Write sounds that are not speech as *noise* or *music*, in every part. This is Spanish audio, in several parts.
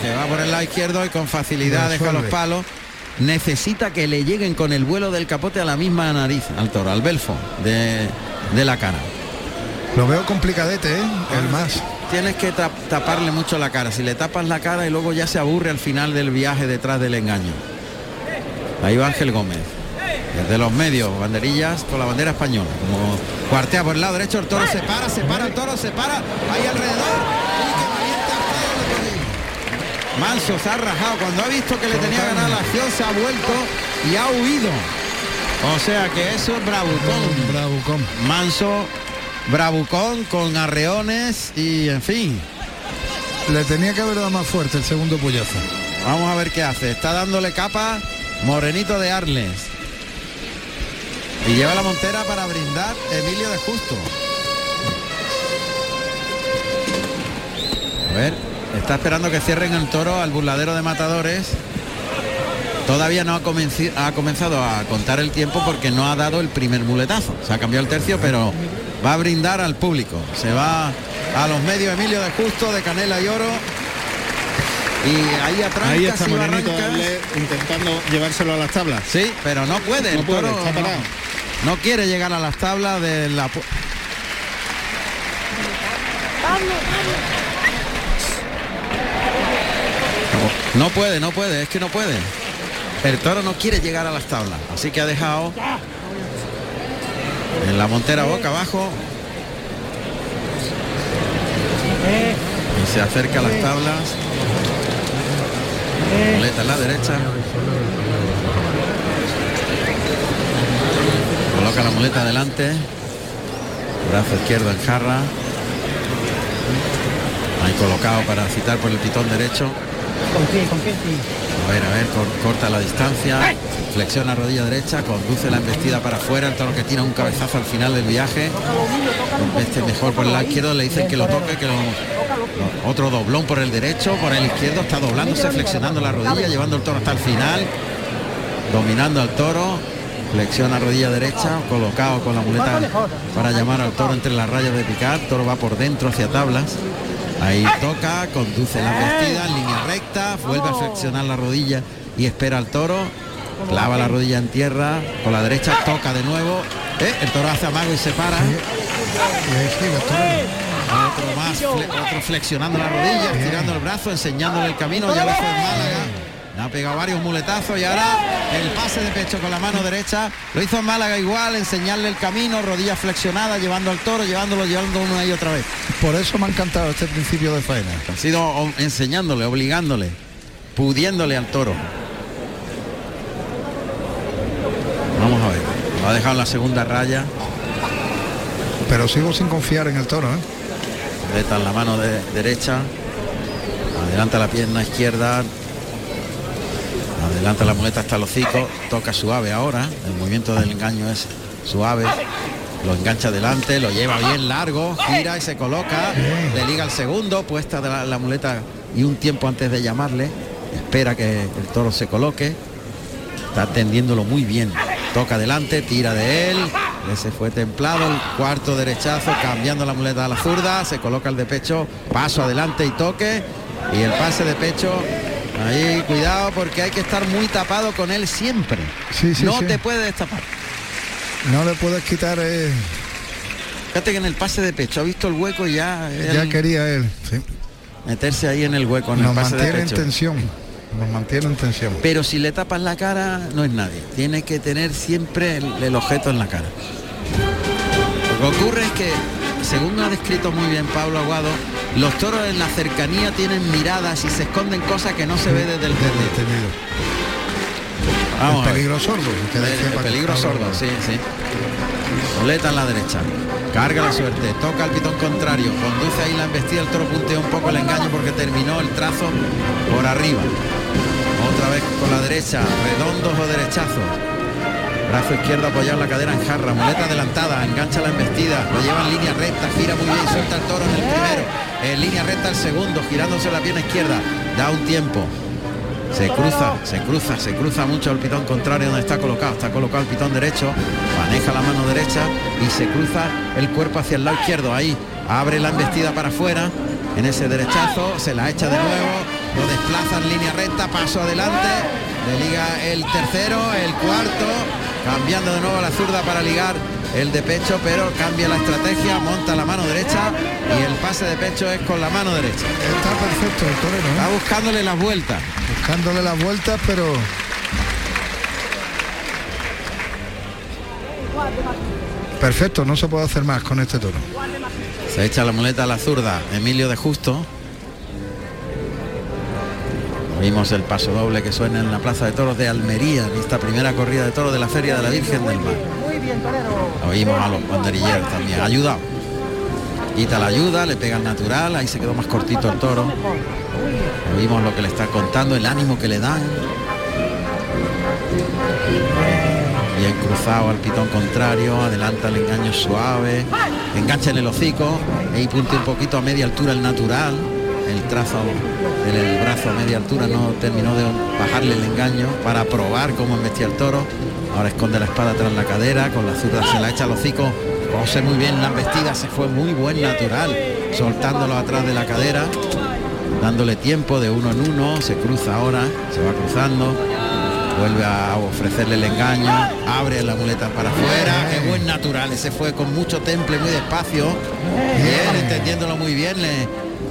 Que va por el lado izquierdo y con facilidad deja Resuelve. los palos. Necesita que le lleguen con el vuelo del capote a la misma nariz al toro, al belfo de, de la cara. Lo veo complicadete, ¿eh? El más. Tienes que tap- taparle mucho la cara. Si le tapas la cara y luego ya se aburre al final del viaje detrás del engaño. Ahí va Ángel Gómez. Desde los medios, banderillas con la bandera española. Como cuartea por el lado derecho, el toro se para, se para, el toro se para, ahí alrededor. Manso se ha rajado. Cuando ha visto que le tenía ganada la acción, se ha vuelto y ha huido. O sea que eso es bravucón. Bravucón. Manso, bravucón con arreones y en fin. Le tenía que haber dado más fuerte el segundo puyazo. Vamos a ver qué hace. Está dándole capa Morenito de Arles. Y lleva la montera para brindar Emilio de Justo. A ver, está esperando que cierren el toro al burladero de matadores. Todavía no ha, comenzado a contar el tiempo porque no ha dado el primer muletazo. Se ha cambiado el tercio, pero va a brindar al público. Se va a los medios Emilio de Justo, de Canela y Oro. Y ahí atrás Ahí está Morenito intentando llevárselo a las tablas. Sí, pero no puede. No el puede, toro está no- quiere llegar a las tablas de la... No puede, no puede, es que no puede. El toro no quiere llegar a las tablas, así que ha dejado en la montera boca abajo y se acerca a las tablas. Muleta en la derecha. Coloca la muleta adelante. Brazo izquierdo en jarra. Ahí colocado para citar por el pitón derecho. A ver, a ver, cor- corta la distancia. Flexiona rodilla derecha, conduce la embestida para afuera. El toro que tira un cabezazo al final del viaje. Este mejor por el lado izquierdo, le dicen que lo toque, que lo, lo- otro doblón por el derecho, por el izquierdo, está doblándose, flexionando la rodilla, llevando el toro hasta el final, dominando al toro, flexiona rodilla derecha, colocado con la muleta para llamar al toro entre las rayas de picar, toro va por dentro hacia tablas. Ahí toca, conduce la embestida en línea recta, vuelve a flexionar la rodilla y espera al toro, clava la rodilla en tierra, con la derecha toca de nuevo, Eh, el toro hace amago y se para. Otro más, fle- otro flexionando la rodilla, estirando el brazo, enseñándole el camino, ya lo hizo en Málaga. Le ha pegado varios muletazos y ahora el pase de pecho con la mano derecha. Lo hizo en Málaga igual, enseñarle el camino, rodillas flexionadas, llevando al toro, llevándolo, llevando una y otra vez. Por eso me ha encantado este principio de faena. Ha sido enseñándole, obligándole, pudiéndole al toro. Vamos a ver. Lo ha dejado en la segunda raya. Pero sigo sin confiar en el toro, ¿eh? Muleta en la mano de- derecha. Adelanta la pierna izquierda. Adelanta la muleta hasta el hocico. Toca suave ahora. El movimiento del engaño es suave. Lo engancha adelante, lo lleva bien largo, gira y se coloca. Le liga el segundo, puesta de la, la muleta y un tiempo antes de llamarle. Espera que el toro se coloque. Está atendiéndolo muy bien. Toca adelante, tira de él. Ese fue templado. El cuarto derechazo, cambiando la muleta a la zurda. Se coloca el de pecho. Paso adelante y toque. Y el pase de pecho. Ahí, cuidado, porque hay que estar muy tapado con él siempre. Sí, sí, no sí. te puedes destapar. No le puedes quitar, eh, Fíjate que en el pase de pecho ha visto el hueco y ya. ya quería él. sí. Meterse ahí en el hueco, en Nos el pase de mantiene en pecho. tensión. Nos mantiene en tensión. Pero si le tapas la cara, no es nadie. Tiene que tener siempre el, el objeto en la cara. Lo que ocurre es que, según ha descrito muy bien Pablo Aguado, los toros en la cercanía tienen miradas y se esconden cosas que no se ve desde el tendido. Vamos el peligro sordo. El, el peligro sordo, sí, sí. Muleta en la derecha. Carga la suerte, toca el pitón contrario, conduce ahí la embestida, el toro puntea un poco el engaño porque terminó el trazo por arriba. Otra vez con la derecha, redondos o derechazos. Brazo izquierdo apoyado en la cadera en jarra, muleta adelantada, engancha la embestida, lo lleva en línea recta, gira muy bien, suelta el toro en el primero, en línea recta el segundo, girándose la pierna izquierda, da un tiempo. Se cruza, se cruza, se cruza mucho el pitón contrario donde está colocado. Está colocado el pitón derecho, maneja la mano derecha y se cruza el cuerpo hacia el lado izquierdo. Ahí abre la embestida para afuera. En ese derechazo se la echa de nuevo, lo plaza en línea recta, paso adelante, le liga el tercero, el cuarto, cambiando de nuevo a la zurda para ligar el de pecho, pero cambia la estrategia, monta la mano derecha y el pase de pecho es con la mano derecha. Está perfecto el torero. ¿eh? Está buscándole las vueltas. Buscándole las vueltas, pero perfecto, no se puede hacer más con este toro. Se echa la muleta a la zurda, Emilio de Justo. Oímos el paso doble que suena en la Plaza de Toros de Almería, en esta primera corrida de toros de la Feria de la Virgen del Mar. Oímos a los banderilleros también, ayudado. Quita la ayuda, le pega el natural, ahí se quedó más cortito el toro. Oímos lo que le está contando, el ánimo que le dan. Bien cruzado al pitón contrario, adelanta el engaño suave, engancha en el hocico y punte un poquito a media altura el natural. El trazo del brazo a media altura no terminó de bajarle el engaño para probar cómo embestía el toro. Ahora esconde la espada tras la cadera, con la zurda se la echa al hocico. Cose muy bien la embestida, se fue muy buen natural, soltándolo atrás de la cadera, dándole tiempo de uno en uno, se cruza ahora, se va cruzando, vuelve a ofrecerle el engaño, abre la muleta para afuera, qué buen natural, ese fue con mucho temple, muy despacio, bien, entendiéndolo muy bien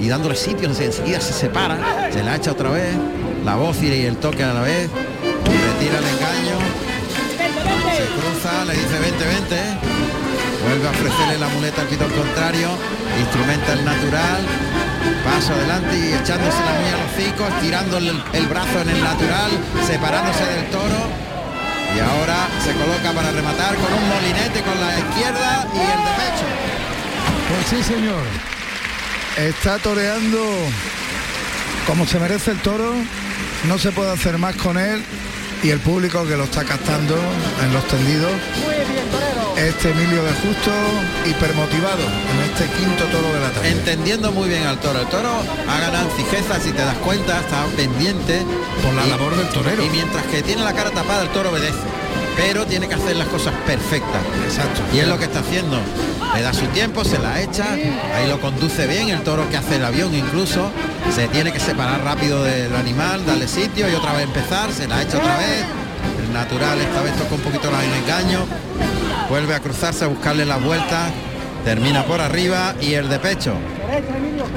y dándole sitio, enseguida se separa, se la echa otra vez, la voz y el toque a la vez, retira el engaño, se cruza, le dice 20, 20, vuelve a ofrecerle la muleta al pitón contrario, instrumenta el natural, paso adelante y echándosela muy al hocico, estirando el, el brazo en el natural, separándose del toro. Y ahora se coloca para rematar con un molinete con la izquierda y el de pecho. Pues sí, señor. Está toreando como se merece el toro. No se puede hacer más con él. Y el público que lo está captando en los tendidos. Este Emilio de Justo, hipermotivado en este quinto toro de la tarde. Entendiendo muy bien al toro. El toro ha ganado en fijeza, si te das cuenta, está pendiente. Por la Y- labor del torero. Y mientras que tiene la cara tapada, el toro obedece. Pero tiene que hacer las cosas perfectas. Exacto. Y es lo que está haciendo. Le da su tiempo, se la echa, ahí lo conduce bien, el toro que hace el avión incluso, se tiene que separar rápido del animal, darle sitio y otra vez empezar, se la echa otra vez. El natural esta vez toca un poquito la- engaño, vuelve a cruzarse a buscarle las vueltas, termina por arriba y el de pecho.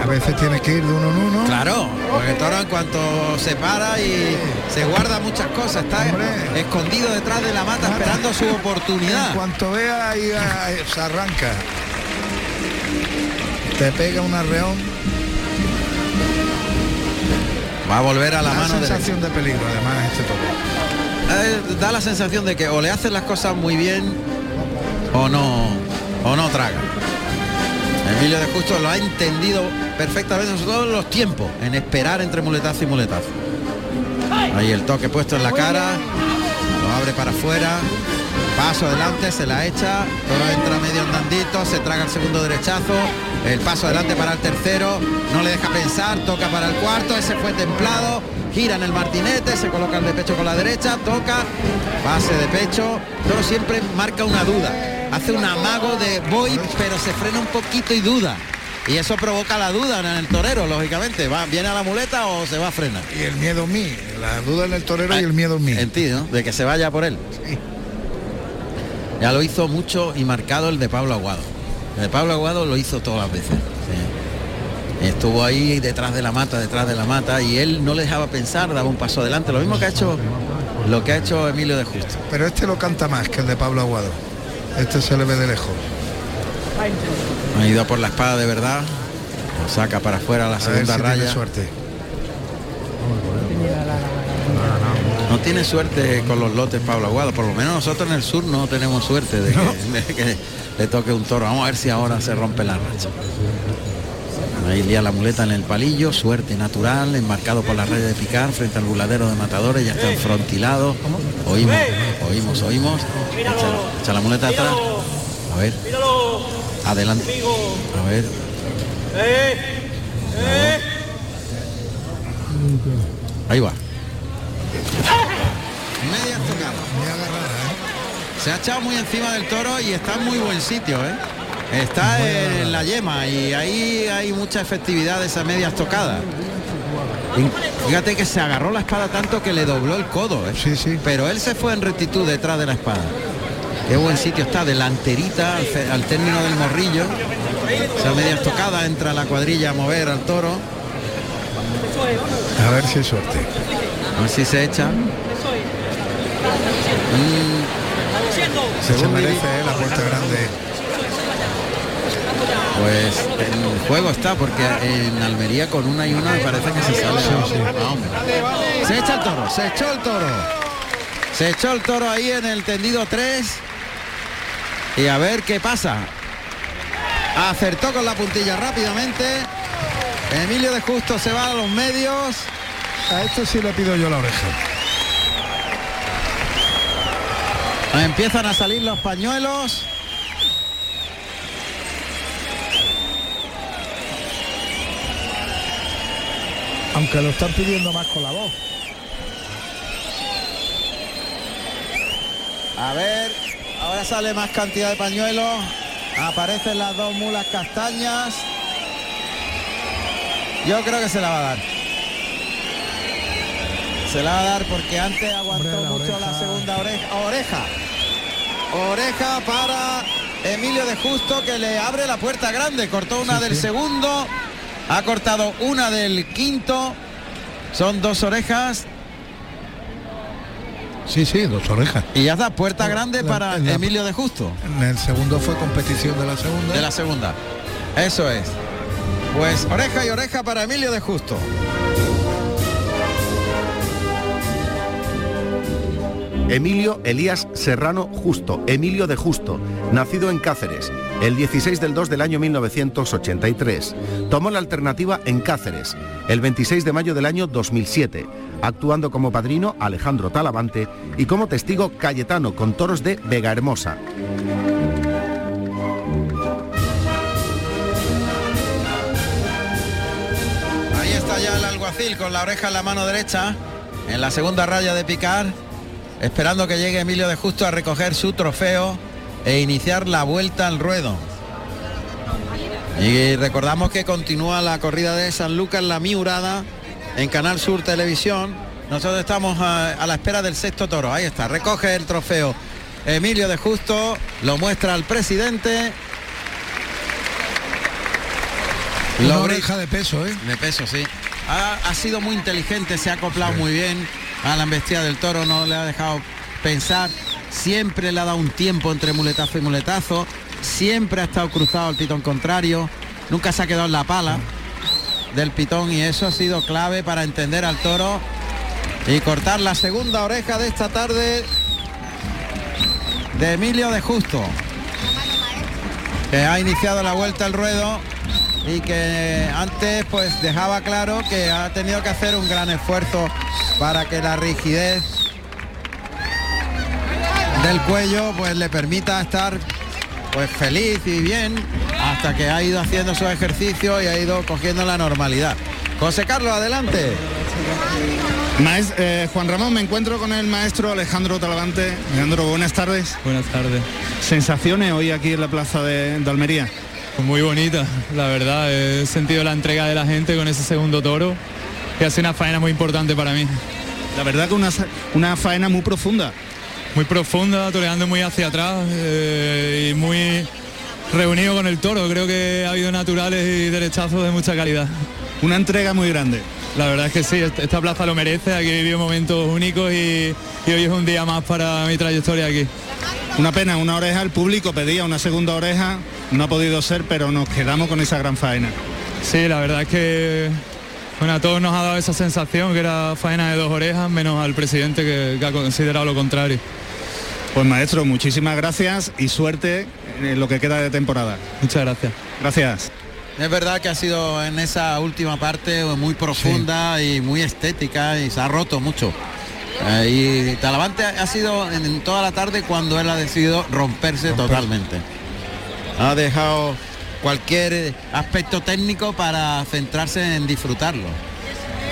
A veces tiene que ir de uno en uno. Claro, porque toro en cuanto se para y se guarda muchas cosas, está Hombre. escondido detrás de la mata esperando su En oportunidad. cuanto vea ahí se arranca. Te pega un arreón. Va a volver a la Da mano sensación de peligro además este toro. Eh, da la sensación de que o le hacen las cosas muy bien o no o no traga. Emilio de Justo lo ha entendido perfectamente, sobre todo los tiempos, en esperar entre muletazo y muletazo. Ahí el toque puesto en la cara, lo abre para afuera, paso adelante, se la echa, todo entra medio andandito, se traga el segundo derechazo, el paso adelante para el tercero, no le deja pensar, toca para el cuarto, ese fue templado, gira en el martinete, se coloca el de pecho con la derecha, toca, pase de pecho, pero siempre marca una duda, hace un amago de voy, pero se frena un poquito y duda. Y eso provoca la duda en el torero, lógicamente. ¿Va, ¿Viene a la muleta o se va a frenar? Y el miedo en mí. La duda en el torero y el miedo en mí. En ti, ¿no? De que se vaya por él. Ya lo hizo mucho y marcado el de Pablo Aguado. El de Pablo Aguado lo hizo todas las veces. sí. Estuvo ahí detrás de la mata, detrás de la mata, y él no le dejaba pensar, daba un paso adelante. Lo mismo que ha hecho lo que ha hecho Emilio de Justo. Pero este lo canta más que el de Pablo Aguado. Este se le ve de lejos. Ha ido por la espada de verdad. Lo saca para afuera la A ver segunda tiene raya. suerte. No tiene suerte con los lotes Pablo Aguado, por lo menos nosotros en el sur no tenemos suerte de que, *laughs* de que le toque un toro. Vamos a ver si ahora se rompe la racha. Ahí lía la muleta en el palillo, suerte natural, enmarcado por la raya de picar frente al buladero de matadores, ya está enfrontilado. Oímos, oímos, oímos. Echa, echa la muleta atrás. A ver. Adelante. A ver. Ahí va. Media estocada. Muy agarrada, ¿eh? Se ha echado muy encima del toro y está en muy buen sitio, ¿eh? Está en la yema y ahí hay mucha efectividad de esa media estocada. Fíjate que se agarró la espada tanto que le dobló el codo. ¿eh? Sí, sí. Pero él se fue en rectitud detrás de la espada. Qué buen sitio está, delanterita al, término del morrillo. Esa media estocada entra la cuadrilla a mover al toro. A ver si hay suerte. A ver si se echa. Mm, Se merece eh, la puerta grande. Pues el juego está porque en Almería con una y una me parece que se sale. Ah, hombre. Se echa el toro, se echó el toro. Se echó el toro ahí en el tendido 3. Y a ver qué pasa. Acertó con la puntilla rápidamente. Emilio de Justo se va a los medios. A esto sí le pido yo la oreja. Empiezan a salir los pañuelos. Aunque lo están pidiendo más con la voz. A ver, ahora sale más cantidad de pañuelos. Aparecen las dos mulas castañas. Yo creo que se la va a dar. Se la va a dar porque antes aguantó Hombre, la mucho la segunda oreja. Oreja. Oreja para Emilio de Justo que le abre la puerta grande. Cortó una Sí, del sí. segundo. Ha cortado una del quinto. Son dos orejas. Sí, sí, dos orejas. Y ya está, puerta La- grande la- para la- Emilio de Justo. En el segundo fue competición de la segunda. De la segunda. Eso es. Pues oreja y oreja para Emilio de Justo. Emilio Elías Serrano Justo, Emilio de Justo, nacido en Cáceres, el 16 del 2 del año 1983. Tomó la alternativa en Cáceres, el 26 de mayo del año 2007, actuando como padrino Alejandro Talavante y como testigo Cayetano con toros de Vega Hermosa. Ahí está ya el alguacil con la oreja en la mano derecha, en la segunda raya de picar, esperando que llegue Emilio de Justo a recoger su trofeo e iniciar la vuelta al ruedo. Y recordamos que continúa la corrida de San Lucas La Miurada en Canal Sur Televisión. Nosotros estamos a, a la espera del sexto toro. Ahí está, recoge el trofeo Emilio de Justo, lo muestra al presidente. Una oreja de peso, ¿eh? de peso, sí. Ha, ha sido muy inteligente, se ha acoplado muy bien a la embestida del toro, no le ha dejado pensar. Siempre le ha dado un tiempo entre muletazo y muletazo. Siempre ha estado cruzado al pitón contrario. Nunca se ha quedado en la pala del pitón y eso ha sido clave para entender al toro y cortar la segunda oreja de esta tarde de Emilio de Justo, que ha iniciado la vuelta al ruedo y que antes pues dejaba claro que ha tenido que hacer un gran esfuerzo para que la rigidez del cuello pues le permita estar pues feliz y bien hasta que ha ido haciendo su ejercicio y ha ido cogiendo la normalidad. José Carlos, adelante. Maes- eh, Juan Ramón, me encuentro con el maestro Alejandro Talavante. Alejandro, buenas tardes. Buenas tardes. Sensaciones hoy aquí en la plaza de, de Almería. Muy bonita, la verdad. He sentido la entrega de la gente con ese segundo toro, que hace una faena muy importante para mí. La verdad que una, una faena muy profunda. Muy profunda, toreando muy hacia atrás eh, y muy reunido con el toro. Creo que ha habido naturales y derechazos de mucha calidad. Una entrega muy grande. La verdad es que sí, est- esta plaza lo merece, aquí he vivido momentos únicos y, y hoy es un día más para mi trayectoria aquí. Una pena, una oreja, el público pedía una segunda oreja, no ha podido ser, pero nos quedamos con esa gran faena. Sí, la verdad es que bueno, a todos nos ha dado esa sensación que era faena de dos orejas, menos al presidente que, que ha considerado lo contrario. Pues maestro, muchísimas gracias y suerte en lo que queda de temporada. Muchas gracias. Gracias. Es verdad que ha sido en esa última parte muy profunda y muy estética y se ha roto mucho. Eh, y Talavante ha sido en, toda la tarde cuando él ha decidido romperse totalmente. Ha dejado cualquier aspecto técnico para centrarse en disfrutarlo.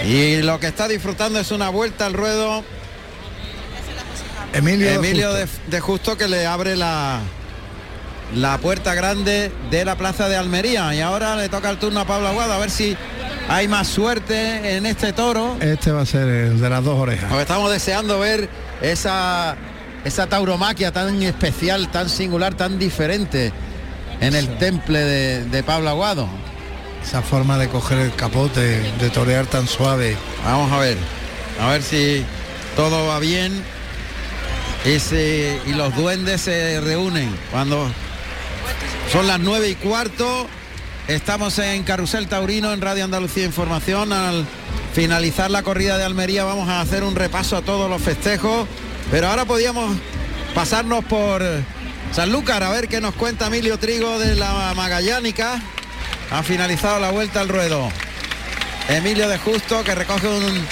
Y lo que está disfrutando es una vuelta al ruedo Emilio, Emilio Justo. de, de Justo que le abre la, la puerta grande de la plaza de Almería. Y ahora le toca el turno a Pablo Aguado a ver si hay más suerte en este toro. Este va a ser el de las dos orejas. Estamos deseando ver esa, esa tauromaquia tan especial, tan singular, tan diferente en el temple de, de Pablo Aguado. Esa forma de coger el capote, de torear tan suave. Vamos a ver, a ver si todo va bien y, se- y los duendes se reúnen cuando son las nueve y cuarto. Estamos en Carrusel Taurino en Radio Andalucía Información. Al finalizar la corrida de Almería vamos a hacer un repaso a todos los festejos. Pero ahora podíamos pasarnos por Sanlúcar a ver qué nos cuenta Emilio Trigo de la Magallánica. Ha finalizado la vuelta al ruedo. Emilio de Justo que recoge un,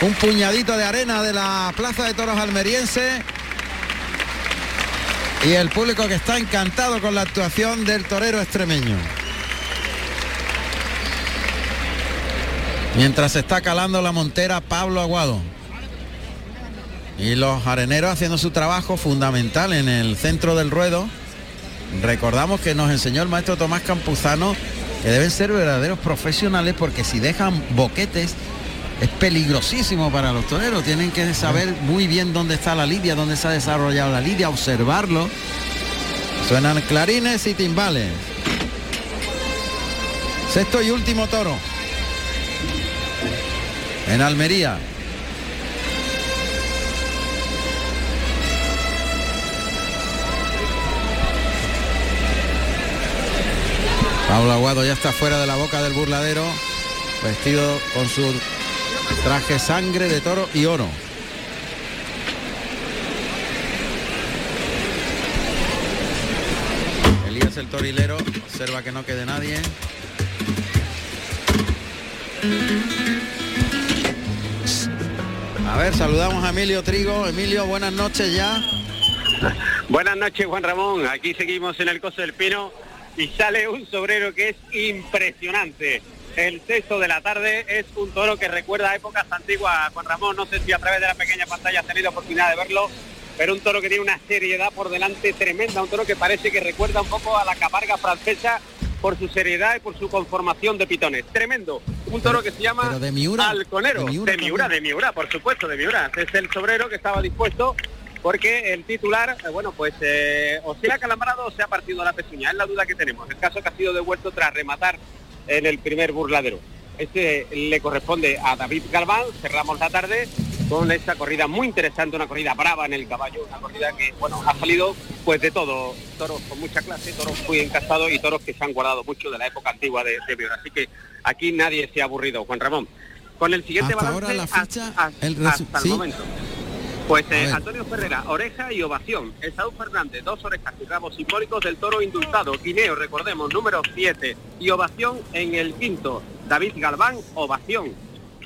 un puñadito de arena de la Plaza de Toros Almeriense. Y el público que está encantado con la actuación del torero extremeño. Mientras se está calando la montera Pablo Aguado. Y los areneros haciendo su trabajo fundamental en el centro del ruedo. Recordamos que nos enseñó el maestro Tomás Campuzano que deben ser verdaderos profesionales porque si dejan boquetes es peligrosísimo para los toreros. Tienen que saber muy bien dónde está la lidia, dónde se ha desarrollado la lidia, observarlo. Suenan clarines y timbales. Sexto y último toro. En Almería. Pablo Aguado ya está fuera de la boca del burladero, vestido con su traje sangre de toro y oro. Elías el torilero observa que no quede nadie. A ver, saludamos a Emilio Trigo. Emilio, buenas noches ya. Buenas noches, Juan Ramón. Aquí seguimos en el Coso del Pino y sale un sobrero que es impresionante. El sexto de la tarde es un toro que recuerda a épocas antiguas, Juan Ramón. No sé si a través de la pequeña pantalla has tenido oportunidad de verlo, pero un toro que tiene una seriedad por delante tremenda, un toro que parece que recuerda un poco a la caparga francesa por su seriedad y por su conformación de pitones. Tremendo. Un toro que se llama de Miura, Halconero. de Miura De Miura, de Miura, por supuesto, de Miura. Es el sobrero que estaba dispuesto porque el titular, eh, bueno, pues eh, o se ha calambrado o se ha partido la pezuña. Es la duda que tenemos. El caso que ha sido devuelto tras rematar en el primer burladero. Este le corresponde a David Galván. Cerramos la tarde con esta corrida muy interesante, una corrida brava en el caballo, una corrida que, bueno, ha salido pues de todo. Toros con mucha clase, toros muy encastados y toros que se han guardado mucho de la época antigua de, de Miura. Así que aquí nadie se ha aburrido, Juan Ramón. Con el siguiente Hasta balance ahora la ficha, hasta, el hasta el sí. momento. Pues eh. Antonio Ferrera, oreja y ovación. Esaú Fernández, dos orejas y ramos simbólicos del toro indultado. Guineo, recordemos, número 7. Y ovación en el quinto. David Galván, ovación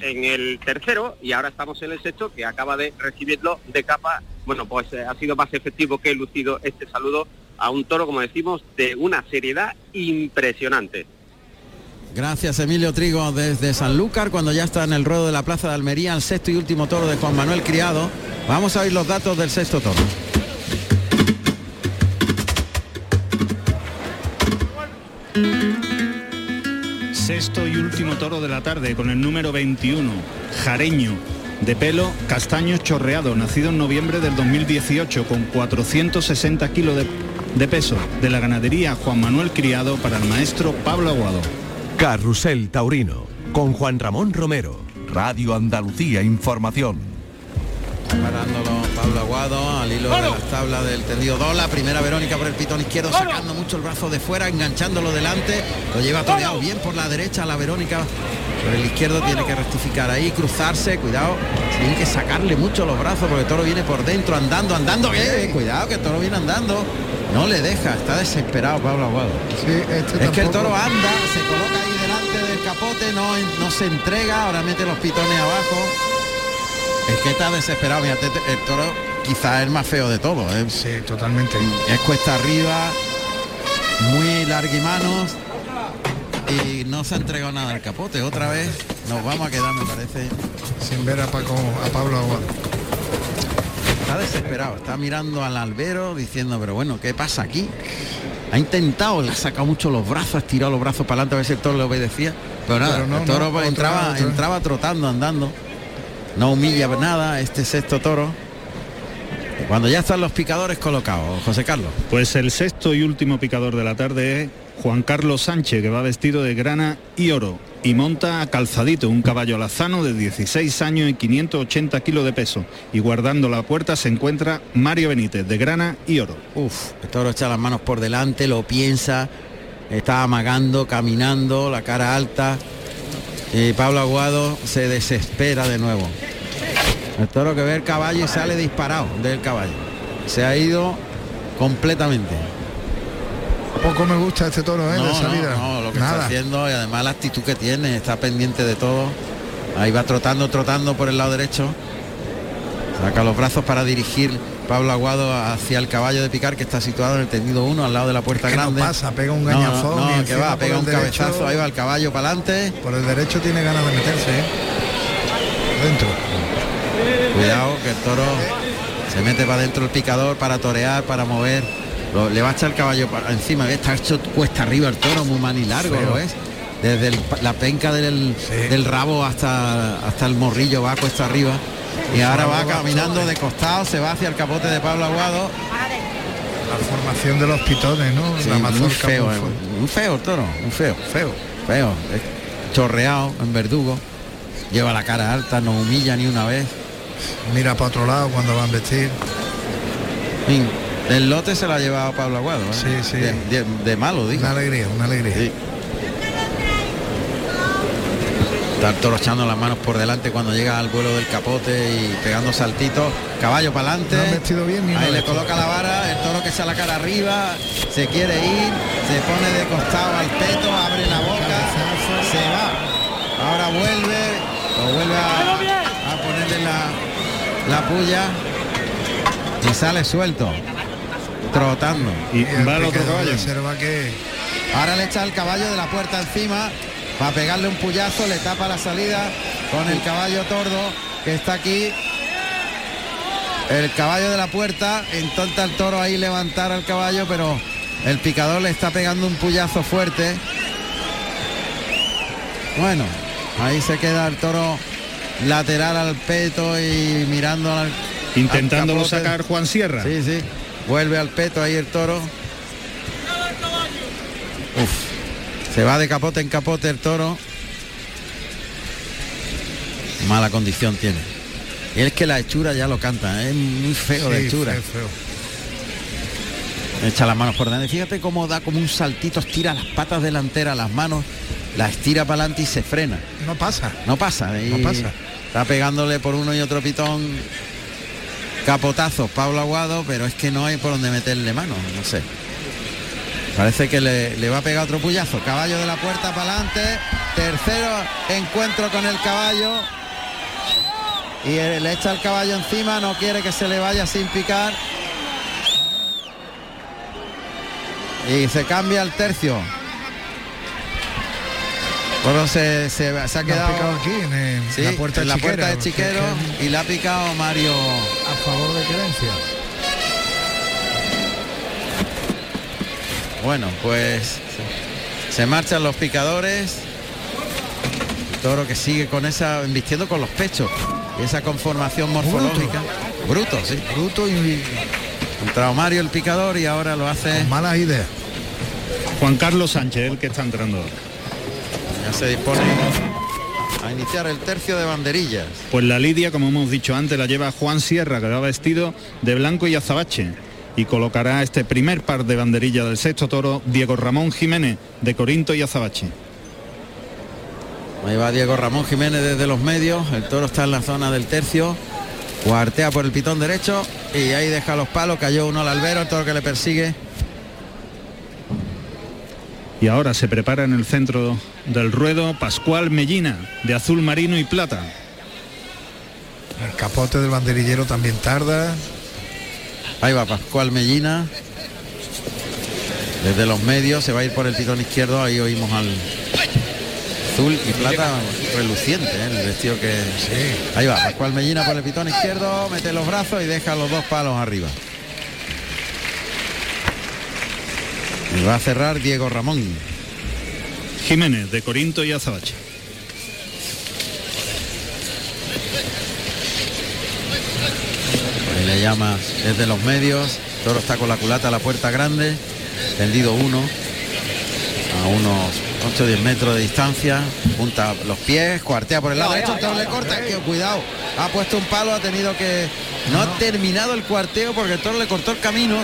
en el tercero. Y ahora estamos en el sexto, que acaba de recibirlo de capa. Bueno, pues eh, ha sido más efectivo que lucido este saludo a un toro, como decimos, de una seriedad impresionante. Gracias Emilio Trigo desde Sanlúcar cuando ya está en el ruedo de la Plaza de Almería, el sexto y último toro de Juan Manuel Criado. Vamos a oír los datos del sexto toro. Sexto y último toro de la tarde con el número 21, Jareño, de pelo castaño chorreado, nacido en noviembre del 2018 con 460 kilos de, de peso, de la ganadería Juan Manuel Criado para el maestro Pablo Aguado. Carrusel Taurino con Juan Ramón Romero. Radio Andalucía Información. Parándolo Pablo Aguado al hilo de las tablas del tendido 2. La primera Verónica por el pitón izquierdo, sacando mucho el brazo de fuera, enganchándolo delante. Lo lleva toreado bien por la derecha. La Verónica por el izquierdo tiene que rectificar ahí, cruzarse. Cuidado, tiene que sacarle mucho los brazos porque el toro viene por dentro, andando, andando. Eh, cuidado que el toro viene andando. No le deja, está desesperado Pablo Aguado. Sí, este Es que el toro anda, se coloca ahí delante del capote, no, no se entrega, ahora mete los pitones abajo. Es que está desesperado, fíjate, el toro quizás es el más feo de todos. ¿eh? Sí, totalmente. Es cuesta arriba, muy larguimanos y no se ha entregado nada al capote. Otra vez nos vamos a quedar, me parece. Sin ver a Paco, a Pablo Aguado. Está desesperado, está mirando al albero diciendo, pero bueno, ¿qué pasa aquí? ha intentado, le ha sacado mucho los brazos, ha estirado los brazos para adelante a ver si el toro le obedecía. Pero nada, Pero no, el toro no, otra, entraba, otra. entraba trotando, andando. No humilla nada este sexto toro. Cuando ya están los picadores colocados, José Carlos. Pues el sexto y último picador de la tarde es Juan Carlos Sánchez, que va vestido de grana y oro y monta a calzadito un caballo alazano de 16 años y 580 kilos de peso. Y guardando la puerta se encuentra Mario Benítez, de grana y oro. Uf, el toro echa las manos por delante, lo piensa, está amagando, caminando, la cara alta. Y Pablo Aguado se desespera de nuevo. El toro que ve el caballo y sale disparado del caballo. Se ha ido completamente. Poco me gusta este toro, ¿eh? No, de salida. no, lo que está haciendo y además la actitud que tiene, está pendiente de todo. Ahí va trotando, trotando por el lado derecho. Saca los brazos para dirigir Pablo Aguado hacia el caballo de picar que está situado en el tendido 1 al lado de la puerta Que no grande. pasa, pega un No, gañazón No, y que va, pega un derecho- cabezazo, ahí va el caballo para adelante. Por el derecho tiene ganas de meterse, ¿eh? Dentro. Cuidado que el toro se mete para adentro el picador para torear, para mover. Lo- le va a echar el caballo para encima. Está hecho cuesta arriba el toro, muy man y largo. ¿lo ves? Desde el- la penca del, Sí. del rabo hasta, hasta el morrillo va cuesta arriba. Y ahora va caminando de costado, se va hacia el capote de Pablo Aguado. La formación de los pitones, ¿no? Sí, la muy feo, muy eh, feo el toro, muy feo, Feo. feo. es chorreado en verdugo. Lleva la cara alta, no humilla ni una vez. Mira para otro lado cuando van a vestir. El lote se lo ha llevado Pablo Aguado. ¿eh? Sí, sí. De, de- de malo, digo. Una alegría, una alegría. Sí. Está el toro echando las manos por delante cuando llega al vuelo del capote y pegando saltitos. Caballo para adelante. No bien Ahí le coloca la vara, el toro que echa la cara arriba, se quiere ir, se pone de costado al peto, abre la boca, se va. Ahora vuelve, lo vuelve a, a ponerle la, la puya y sale suelto, trotando. Y Y va el otro caballo. que Ahora le echa el caballo de la puerta encima para pegarle un puyazo, le tapa la salida con el caballo tordo que está aquí. El caballo de la puerta, intenta el toro ahí levantar al caballo, pero el picador le está pegando un puyazo fuerte. Bueno, ahí se queda el toro lateral al peto y mirando al, Intentándolo al sacar Juan Sierra. Sí, sí. Vuelve al peto ahí el toro. Uf. Se va de capote en capote el toro. Mala condición tiene. Y es que la hechura ya lo canta, es muy feo la Sí, hechura. feo, feo. Echa las manos por delante. Fíjate cómo da como un saltito, estira las patas delanteras, las manos, la estira para adelante y se frena. No pasa. No pasa. y No pasa. Está pegándole por uno y otro pitón capotazos Pablo Aguado, pero es que no hay por donde meterle mano, no sé. Parece que le, va a pegar otro puyazo. Caballo de la puerta para adelante. Tercero encuentro con el caballo. Y le echa el caballo encima, no quiere que se le vaya sin picar. Y se cambia el tercio. Bueno, se, se- se ha quedado aquí en, el- Sí, la puerta en la chiquera, puerta de Chiquero y le ha picado Mario. a favor de creencia. Bueno, pues se marchan los picadores. El toro que sigue con esa, vistiendo con los pechos y esa conformación morfológica. Bruto, sí. Bruto y Entrado Mario el picador y ahora lo hace. malas ideas. Juan Carlos Sánchez, el que está entrando. ahora. Se dispone a iniciar el tercio de banderillas. Pues la lidia, como hemos dicho antes, la lleva Juan Sierra, que va vestido de blanco y azabache. Y colocará este primer par de banderillas del sexto toro, Diego Ramón Jiménez, de Corinto y azabache. Ahí va Diego Ramón Jiménez desde los medios. El toro está en la zona del tercio. Cuartea por el pitón derecho y ahí deja los palos. Cayó uno al albero, el toro que le persigue. Y ahora se prepara en el centro del ruedo Pascual Mellina, de azul marino y plata. El capote del banderillero también tarda. Ahí va Pascual Mellina. Desde los medios se va a ir por el pitón izquierdo. Ahí oímos al azul y plata reluciente, ¿eh? el vestido que. Ahí va, Pascual Mellina por el pitón izquierdo, mete los brazos y deja los dos palos arriba. Y va a cerrar Diego Ramón. Jiménez de Corinto y Azabache. Ahí le llama desde los medios. Toro está con la culata a la puerta grande. Tendido uno. A unos 8 o 10 metros de distancia. Junta los pies, cuartea por el lado derecho. El toro le corta. Cuidado. Ha puesto un palo, ha tenido que. No, ha terminado el cuarteo porque el toro le cortó el camino.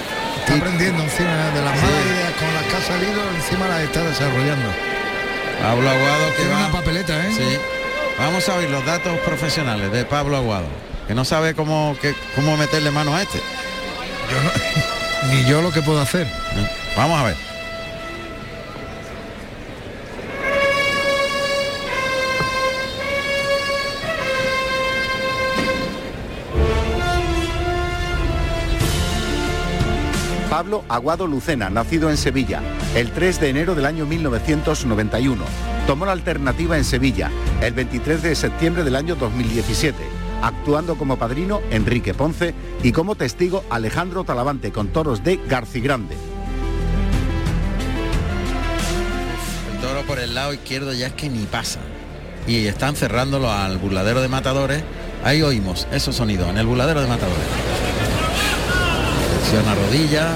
Está aprendiendo encima de las malas ideas con las que ha salido, encima las está desarrollando. Pablo Aguado que Tiene va. una papeleta, ¿eh? Sí. Vamos a oír los datos profesionales de Pablo Aguado, que no sabe cómo, que- cómo meterle mano a este. Yo no- *laughs* ni yo lo que puedo hacer. Vamos a ver. Pablo Aguado Lucena, nacido en Sevilla, el 3 de enero del año 1991. Tomó la alternativa en Sevilla, el 23 de septiembre del año 2017, actuando como padrino Enrique Ponce y como testigo Alejandro Talavante con toros de Garcigrande. El toro por el lado izquierdo ya es que ni pasa. Y están cerrándolo al burladero de matadores. Ahí oímos esos sonidos en el burladero de matadores. Flexiona rodilla.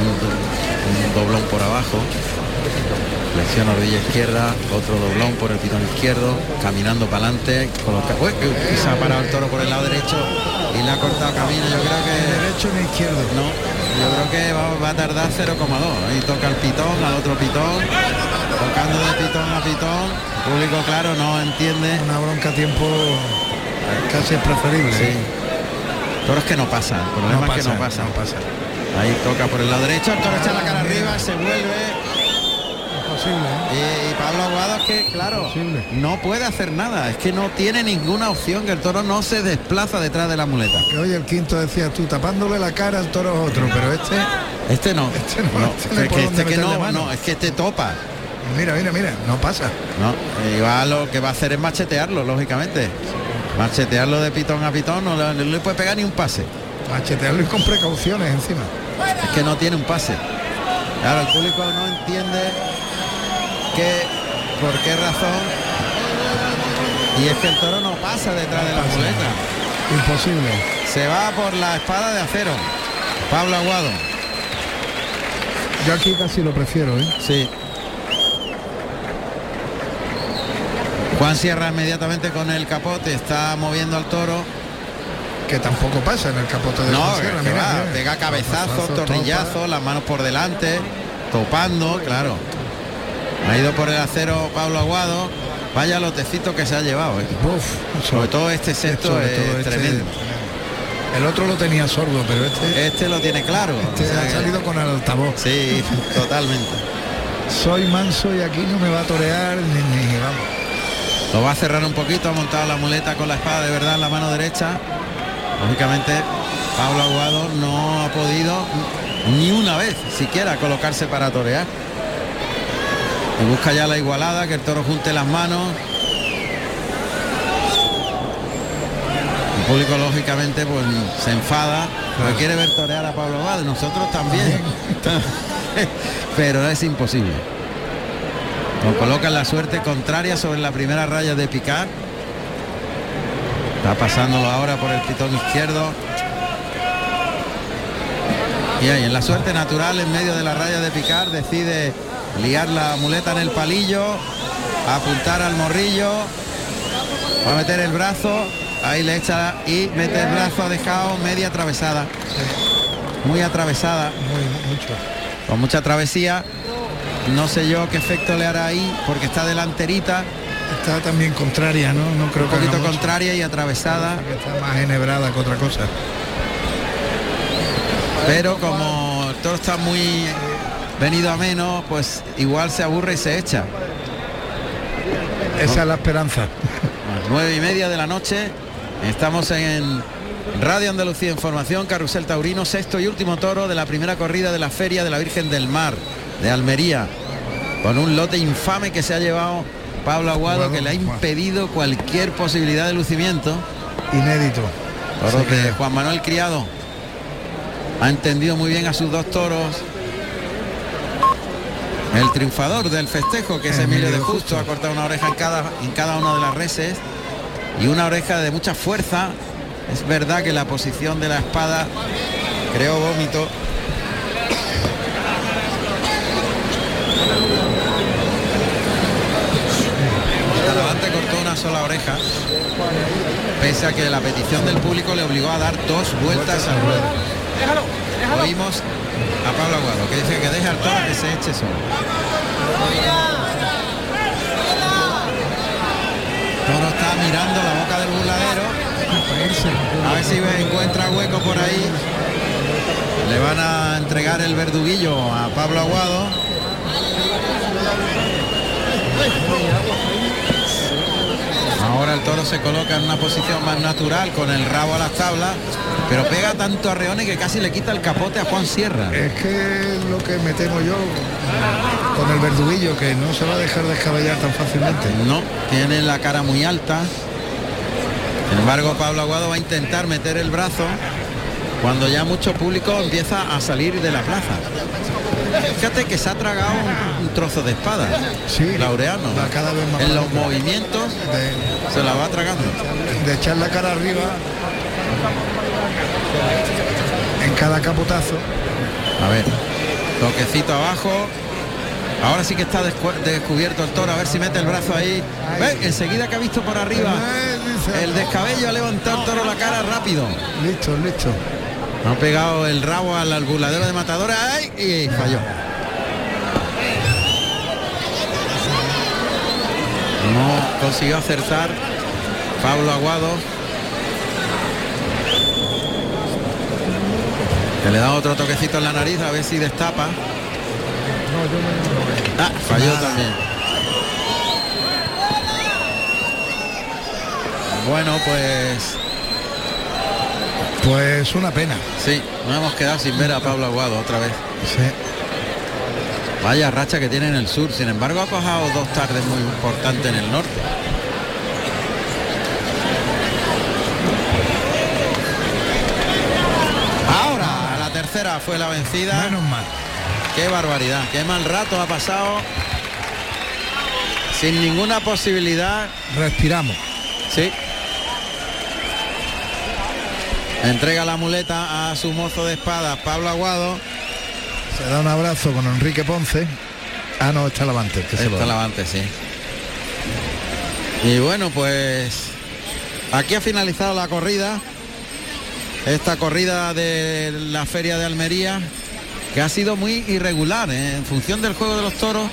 Un, un doblón por abajo. Flexiona rodilla izquierda. Otro doblón por el pitón izquierdo. Caminando para adelante. coloca- Uy, se ha parado el toro por el lado derecho. Y le ha cortado camino. Yo creo que Derecho ni izquierdo. no, yo creo que va, va a tardar 0,2. Ahí toca el pitón, al otro pitón, tocando de pitón a pitón. El público, claro, no entiende. Una bronca a tiempo casi es preferible. Sí. Pero es que no pasa, el problema No es que no pasa, no pasa. Ahí toca por el lado derecho, el toro echa la cara arriba, se vuelve. Imposible, ¿eh? Y, y Pablo Aguado es que, claro, Imposible. no puede hacer nada. Es que no tiene ninguna opción, que el toro no se desplaza detrás de la muleta. Que hoy el quinto decía tú, tapándole la cara al toro es otro, pero este, Este no. Este no, No, este no hay que- este que no, no, es que este topa. mira, mira, mira, no pasa. No, y va lo que va a hacer es machetearlo, lógicamente. Machetearlo de pitón a pitón, no le, no le puede pegar ni un pase. Machetearlo y con precauciones encima. Es que no tiene un pase. Claro, el público no entiende que por qué razón. Y es que el toro no pasa detrás de la muleta. Imposible. Se va por la espada de acero. Pablo Aguado. Yo aquí casi lo prefiero, ¿eh? Sí. Juan Sierra inmediatamente con el capote está moviendo al toro. Que tampoco pasa en el capote de No, la que sierra, que mira, va, mira. pega Cabezazo, tornillazos, topa. las manos por delante, topando, claro. Ha ido por el acero Pablo Aguado. Vaya lotecito que se ha llevado, ¿eh? Uf, Sobre todo este sexto es este- tremendo. El otro lo tenía sordo, pero este, Este lo tiene claro. este o sea ha que- salido con el altavoz. Sí, *laughs* totalmente. Soy manso y aquí no me va a torear ni, ni vamos. Lo va a cerrar un poquito, ha montado la muleta con la espada de verdad en la mano derecha. Lógicamente, Pablo Aguado no ha podido ni una vez siquiera colocarse para torear. Y busca ya la igualada, que el toro junte las manos. El público lógicamente pues se enfada, porque quiere ver torear a Pablo Aguado, nosotros también. *laughs* Pero es imposible. Lo coloca la suerte contraria sobre la primera raya de picar. Está pasándolo ahora por el pitón izquierdo. Y ahí en la suerte natural en medio de la raya de picar decide liar la muleta en el palillo, apuntar al morrillo, va a meter el brazo, ahí le echa y mete el brazo, ha dejado media atravesada. Muy atravesada Muy, mucho. con mucha travesía. No sé yo qué efecto le hará ahí, porque está delanterita, Está también contraria, ¿no? No creo un poquito contraria y atravesada, Que está más enhebrada que otra cosa. pero como el toro está muy venido a menos, pues igual se aburre y se echa. Esa es la esperanza. Nueve y media de la noche, estamos en Radio Andalucía Información, Carrusel Taurino, sexto y último toro de la primera corrida de la Feria de la Virgen del Mar de Almería, con un lote infame que se ha llevado Pablo Aguado, que le ha impedido cualquier posibilidad de lucimiento. Inédito. Toros Así que- de Juan Manuel Criado. Ha entendido muy bien a sus dos toros. El triunfador del festejo, que es Emilio de Justo, ha cortado una oreja en cada, en cada una de las reses y una oreja de mucha fuerza. Es verdad que la posición de la espada creó vómito. Talavante cortó una sola oreja, pese a que la petición del público le obligó a dar dos vueltas al ruedo. Oímos a Pablo Aguado, que dice que deje al toro que se eche solo. Toro está mirando la boca del burladero. A ver si encuentra hueco por ahí. Le van a entregar el verduguillo a Pablo Aguado. Ahora el toro se coloca en una posición más natural con el rabo a las tablas, pero pega tanto a Reone que casi le quita el capote a Juan Sierra. Es que lo que me temo yo con el verduguillo, que no se va a dejar descabellar tan fácilmente. No, tiene la cara muy alta. Sin embargo, Pablo Aguado va a intentar meter el brazo cuando ya mucho público empieza a salir de la plaza. Fíjate que se ha tragado un, un trozo de espada. Sí, Laureano. cada vez más en los movimientos De, se la va tragando. de echar la cara arriba en cada capotazo. A ver, toquecito abajo. Ahora sí que está descu- descubierto el toro, a ver si mete el brazo ahí. Enseguida que ha visto por arriba el descabello ha levantado el toro la cara rápido. Listo, listo. Ha pegado el rabo al, al burladero de matadores ¡ay! y falló. No consiguió acertar Pablo Aguado. Que le da otro toquecito en la nariz a ver si destapa. Ah, falló también. Bueno, pues Pues una pena. sí, nos hemos quedado sin ver a Pablo Aguado otra vez. Sí. Vaya racha que tiene en el sur. Sin embargo, ha pasado dos tardes muy importantes en el norte. Ahora, la tercera fue la vencida. Menos mal. Qué barbaridad. Qué mal rato ha pasado. Sin ninguna posibilidad. Respiramos. Sí. Entrega la muleta a su mozo de espada, Pablo Aguado. Se da un abrazo con Enrique Ponce. Ah, no, está Lavante. Que Está. Lavante, sí. Y bueno, pues aquí ha finalizado la corrida. Esta corrida de la feria de Almería, que ha sido muy irregular. ¿eh? En función del juego de los toros,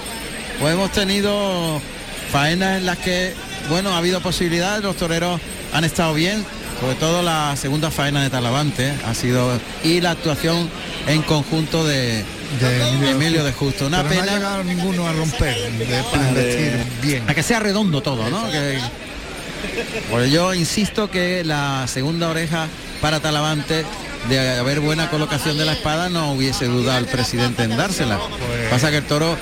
pues hemos tenido faenas en las que, bueno, ha habido posibilidades, los toreros han estado bien, sobre todo la segunda faena de Talavante ha sido y la actuación en conjunto de, De Emilio, Emilio de Justo. Una Pero no ha pena llegado ninguno a romper, de, para vestir bien. a que sea redondo todo, ¿no? Que- Pues yo insisto que la segunda oreja para Talavante de haber buena colocación de la espada no hubiese dudado el presidente en dársela. Pasa que el toro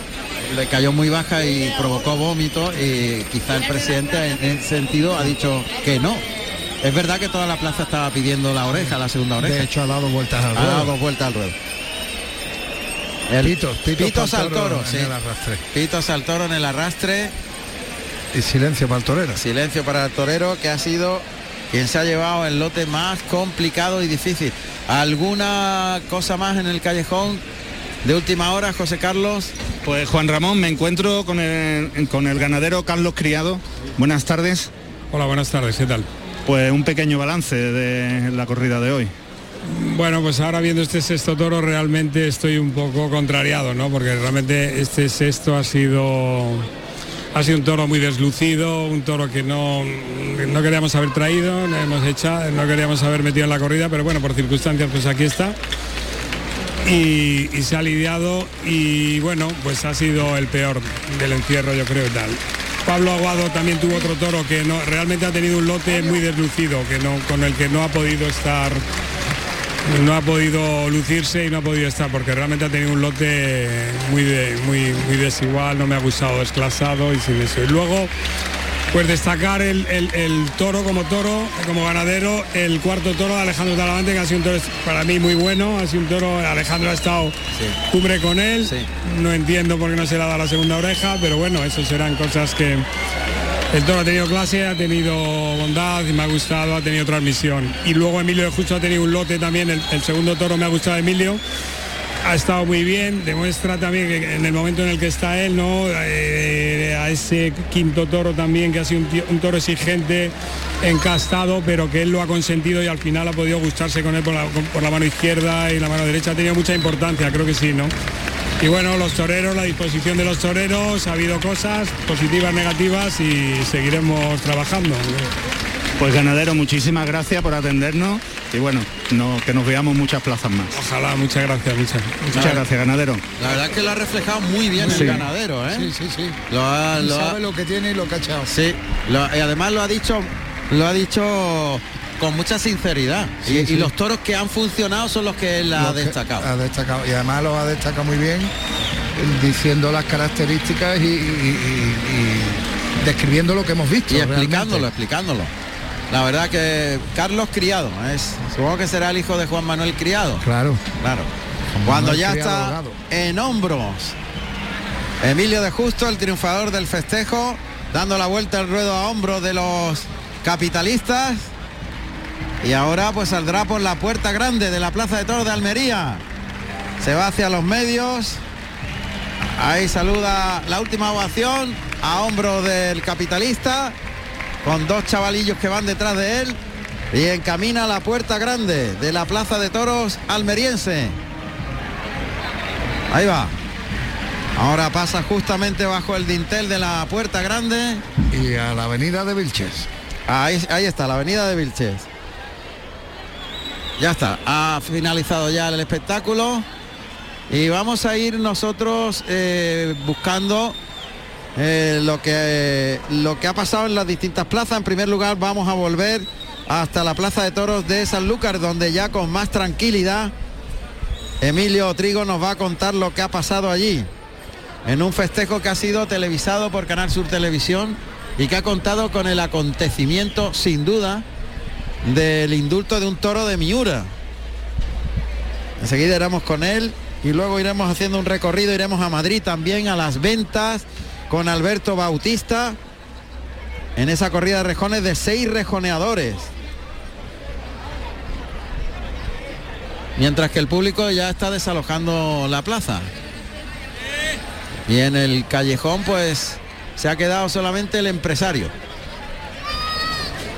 le cayó muy baja y provocó vómito y quizá el presidente en ese sentido ha dicho que no. Es verdad que toda la plaza estaba pidiendo la oreja, la segunda oreja. De hecho, ha dado vueltas al ha dado ruedo. dos vueltas al ruedo. El Pitos, pitos pitos pa'l al toro toro, en sí. el arrastre. Toro en el arrastre. Y silencio para el torero. Silencio para el torero que ha sido quien se ha llevado el lote más complicado y difícil. ¿Alguna cosa más en el callejón de última hora, José Carlos? Pues Juan Ramón, me encuentro con el, con el ganadero Carlos Criado. Buenas tardes. Hola, buenas tardes, ¿qué tal? Pues un pequeño balance de la corrida de hoy. Bueno, pues ahora viendo este sexto toro realmente estoy un poco contrariado, ¿no? Porque realmente este sexto ha sido ha sido un toro muy deslucido, un toro que no, no queríamos haber traído, no hemos echado, no queríamos haber metido en la corrida, pero bueno, por circunstancias pues aquí está. Y, se ha lidiado y bueno, pues ha sido el peor del encierro yo creo y tal. Pablo Aguado también tuvo otro toro que no realmente ha tenido un lote muy deslucido, que no, con el que no ha podido estar no ha podido lucirse y no ha podido estar porque realmente ha tenido un lote muy muy muy desigual, no me ha gustado desclasado y sin eso. Y luego Pues destacar el, toro como toro, como ganadero, el cuarto toro de Alejandro Talavante, que ha sido un toro para mí muy bueno, ha sido un toro, Alejandro ha estado cubre con él, no entiendo por qué no se le ha dado la segunda oreja, pero bueno, eso serán cosas que el toro ha tenido clase, ha tenido bondad y me ha gustado, ha tenido transmisión. Y luego Emilio de Justo ha tenido un lote también, el, el segundo toro me ha gustado Emilio ha estado muy bien, demuestra también que en el momento en el que está él, ¿no? Eh, a ese quinto toro también, que ha sido un, toro exigente, encastado, pero que él lo ha consentido y al final ha podido gustarse con él por la, mano izquierda y la mano derecha, ha tenido mucha importancia, creo que sí, ¿no? Y bueno, los toreros, la disposición de los toreros, ha habido cosas positivas, negativas y seguiremos trabajando. Pues ganadero, muchísimas gracias por atendernos y bueno, no, que nos veamos muchas plazas más. Ojalá, muchas gracias, muchas, muchas gracias, ganadero. La verdad es que lo ha reflejado muy bien el ganadero, ¿eh? Sí, sí, sí. Lo ha, sabe lo que tiene y lo que ha echado. Sí, y además lo ha dicho, lo ha dicho con mucha sinceridad. y, los toros que han funcionado son los que él ha destacado. Ha destacado. Y además lo ha destacado muy bien, diciendo las características y, describiendo lo que hemos visto. Y explicándolo, explicándolo. La verdad que Carlos Criado, es, supongo que será el hijo de Juan Manuel Criado. Claro. Claro. Cuando ya está en hombros. Emilio de Justo, el triunfador del festejo, dando la vuelta al ruedo a hombros de los capitalistas. Y ahora pues saldrá por la puerta grande de la Plaza de Toros de Almería. Se va hacia los medios. Ahí saluda la última ovación a hombros del capitalista con dos chavalillos que van detrás de él y encamina a la puerta grande de la Plaza de Toros almeriense. Ahí va. Ahora pasa justamente bajo el dintel de la puerta grande. Y a la avenida de Vilches. Ahí, ahí está, la avenida de Vilches. Ya está, ha finalizado ya el espectáculo. Y vamos a ir nosotros eh, buscando eh, lo, que, lo que ha pasado en las distintas plazas. En primer lugar vamos a volver hasta la Plaza de Toros de Sanlúcar, donde ya con más tranquilidad Emilio Trigo nos va a contar lo que ha pasado allí. En un festejo que ha sido televisado por Canal Sur Televisión y que ha contado con el acontecimiento, sin duda, del indulto de un toro de Miura. Enseguida iremos con él y luego iremos haciendo un recorrido, iremos a Madrid también, a las ventas con Alberto Bautista en esa corrida de rejones de seis rejoneadores. Mientras que el público ya está desalojando la plaza. Y en el callejón pues se ha quedado solamente el empresario.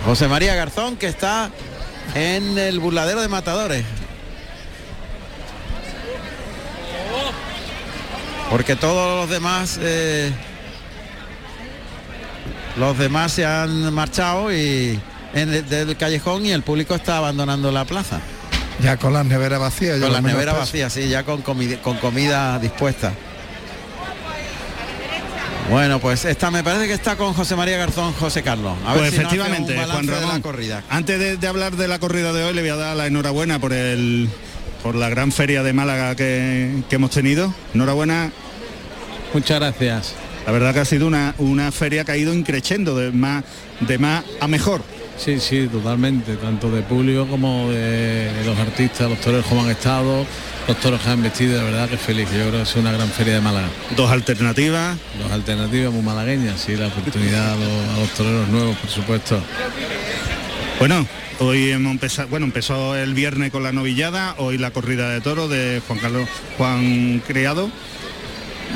José María Garzón que está en el burladero de matadores. Porque todos los demás eh, los demás se han marchado y en el, del callejón y el público está abandonando la plaza. Ya con las neveras vacías. Con las neveras vacías, sí, ya con, comida, con comida dispuesta. Bueno, pues esta me parece que está con José María Garzón, José Carlos. A pues efectivamente, Juan Ramón. corrida. Antes de, hablar de la corrida de hoy, le voy a dar la enhorabuena por el por la gran feria de Málaga que, que hemos tenido. Enhorabuena. Muchas gracias. La verdad que ha sido una, una feria que ha ido increciendo de más, de más a mejor. Sí, sí, totalmente, tanto de público como de los artistas, los toreros como han estado, los toros que han vestido, de verdad que feliz. Yo creo que es una gran feria de Málaga. Dos alternativas. Dos alternativas muy malagueñas, sí, la oportunidad a los, toreros nuevos, por supuesto. Bueno, hoy hemos empezado, bueno, empezó el viernes con la novillada, hoy la corrida de toros de Juan Carlos Juan Criado.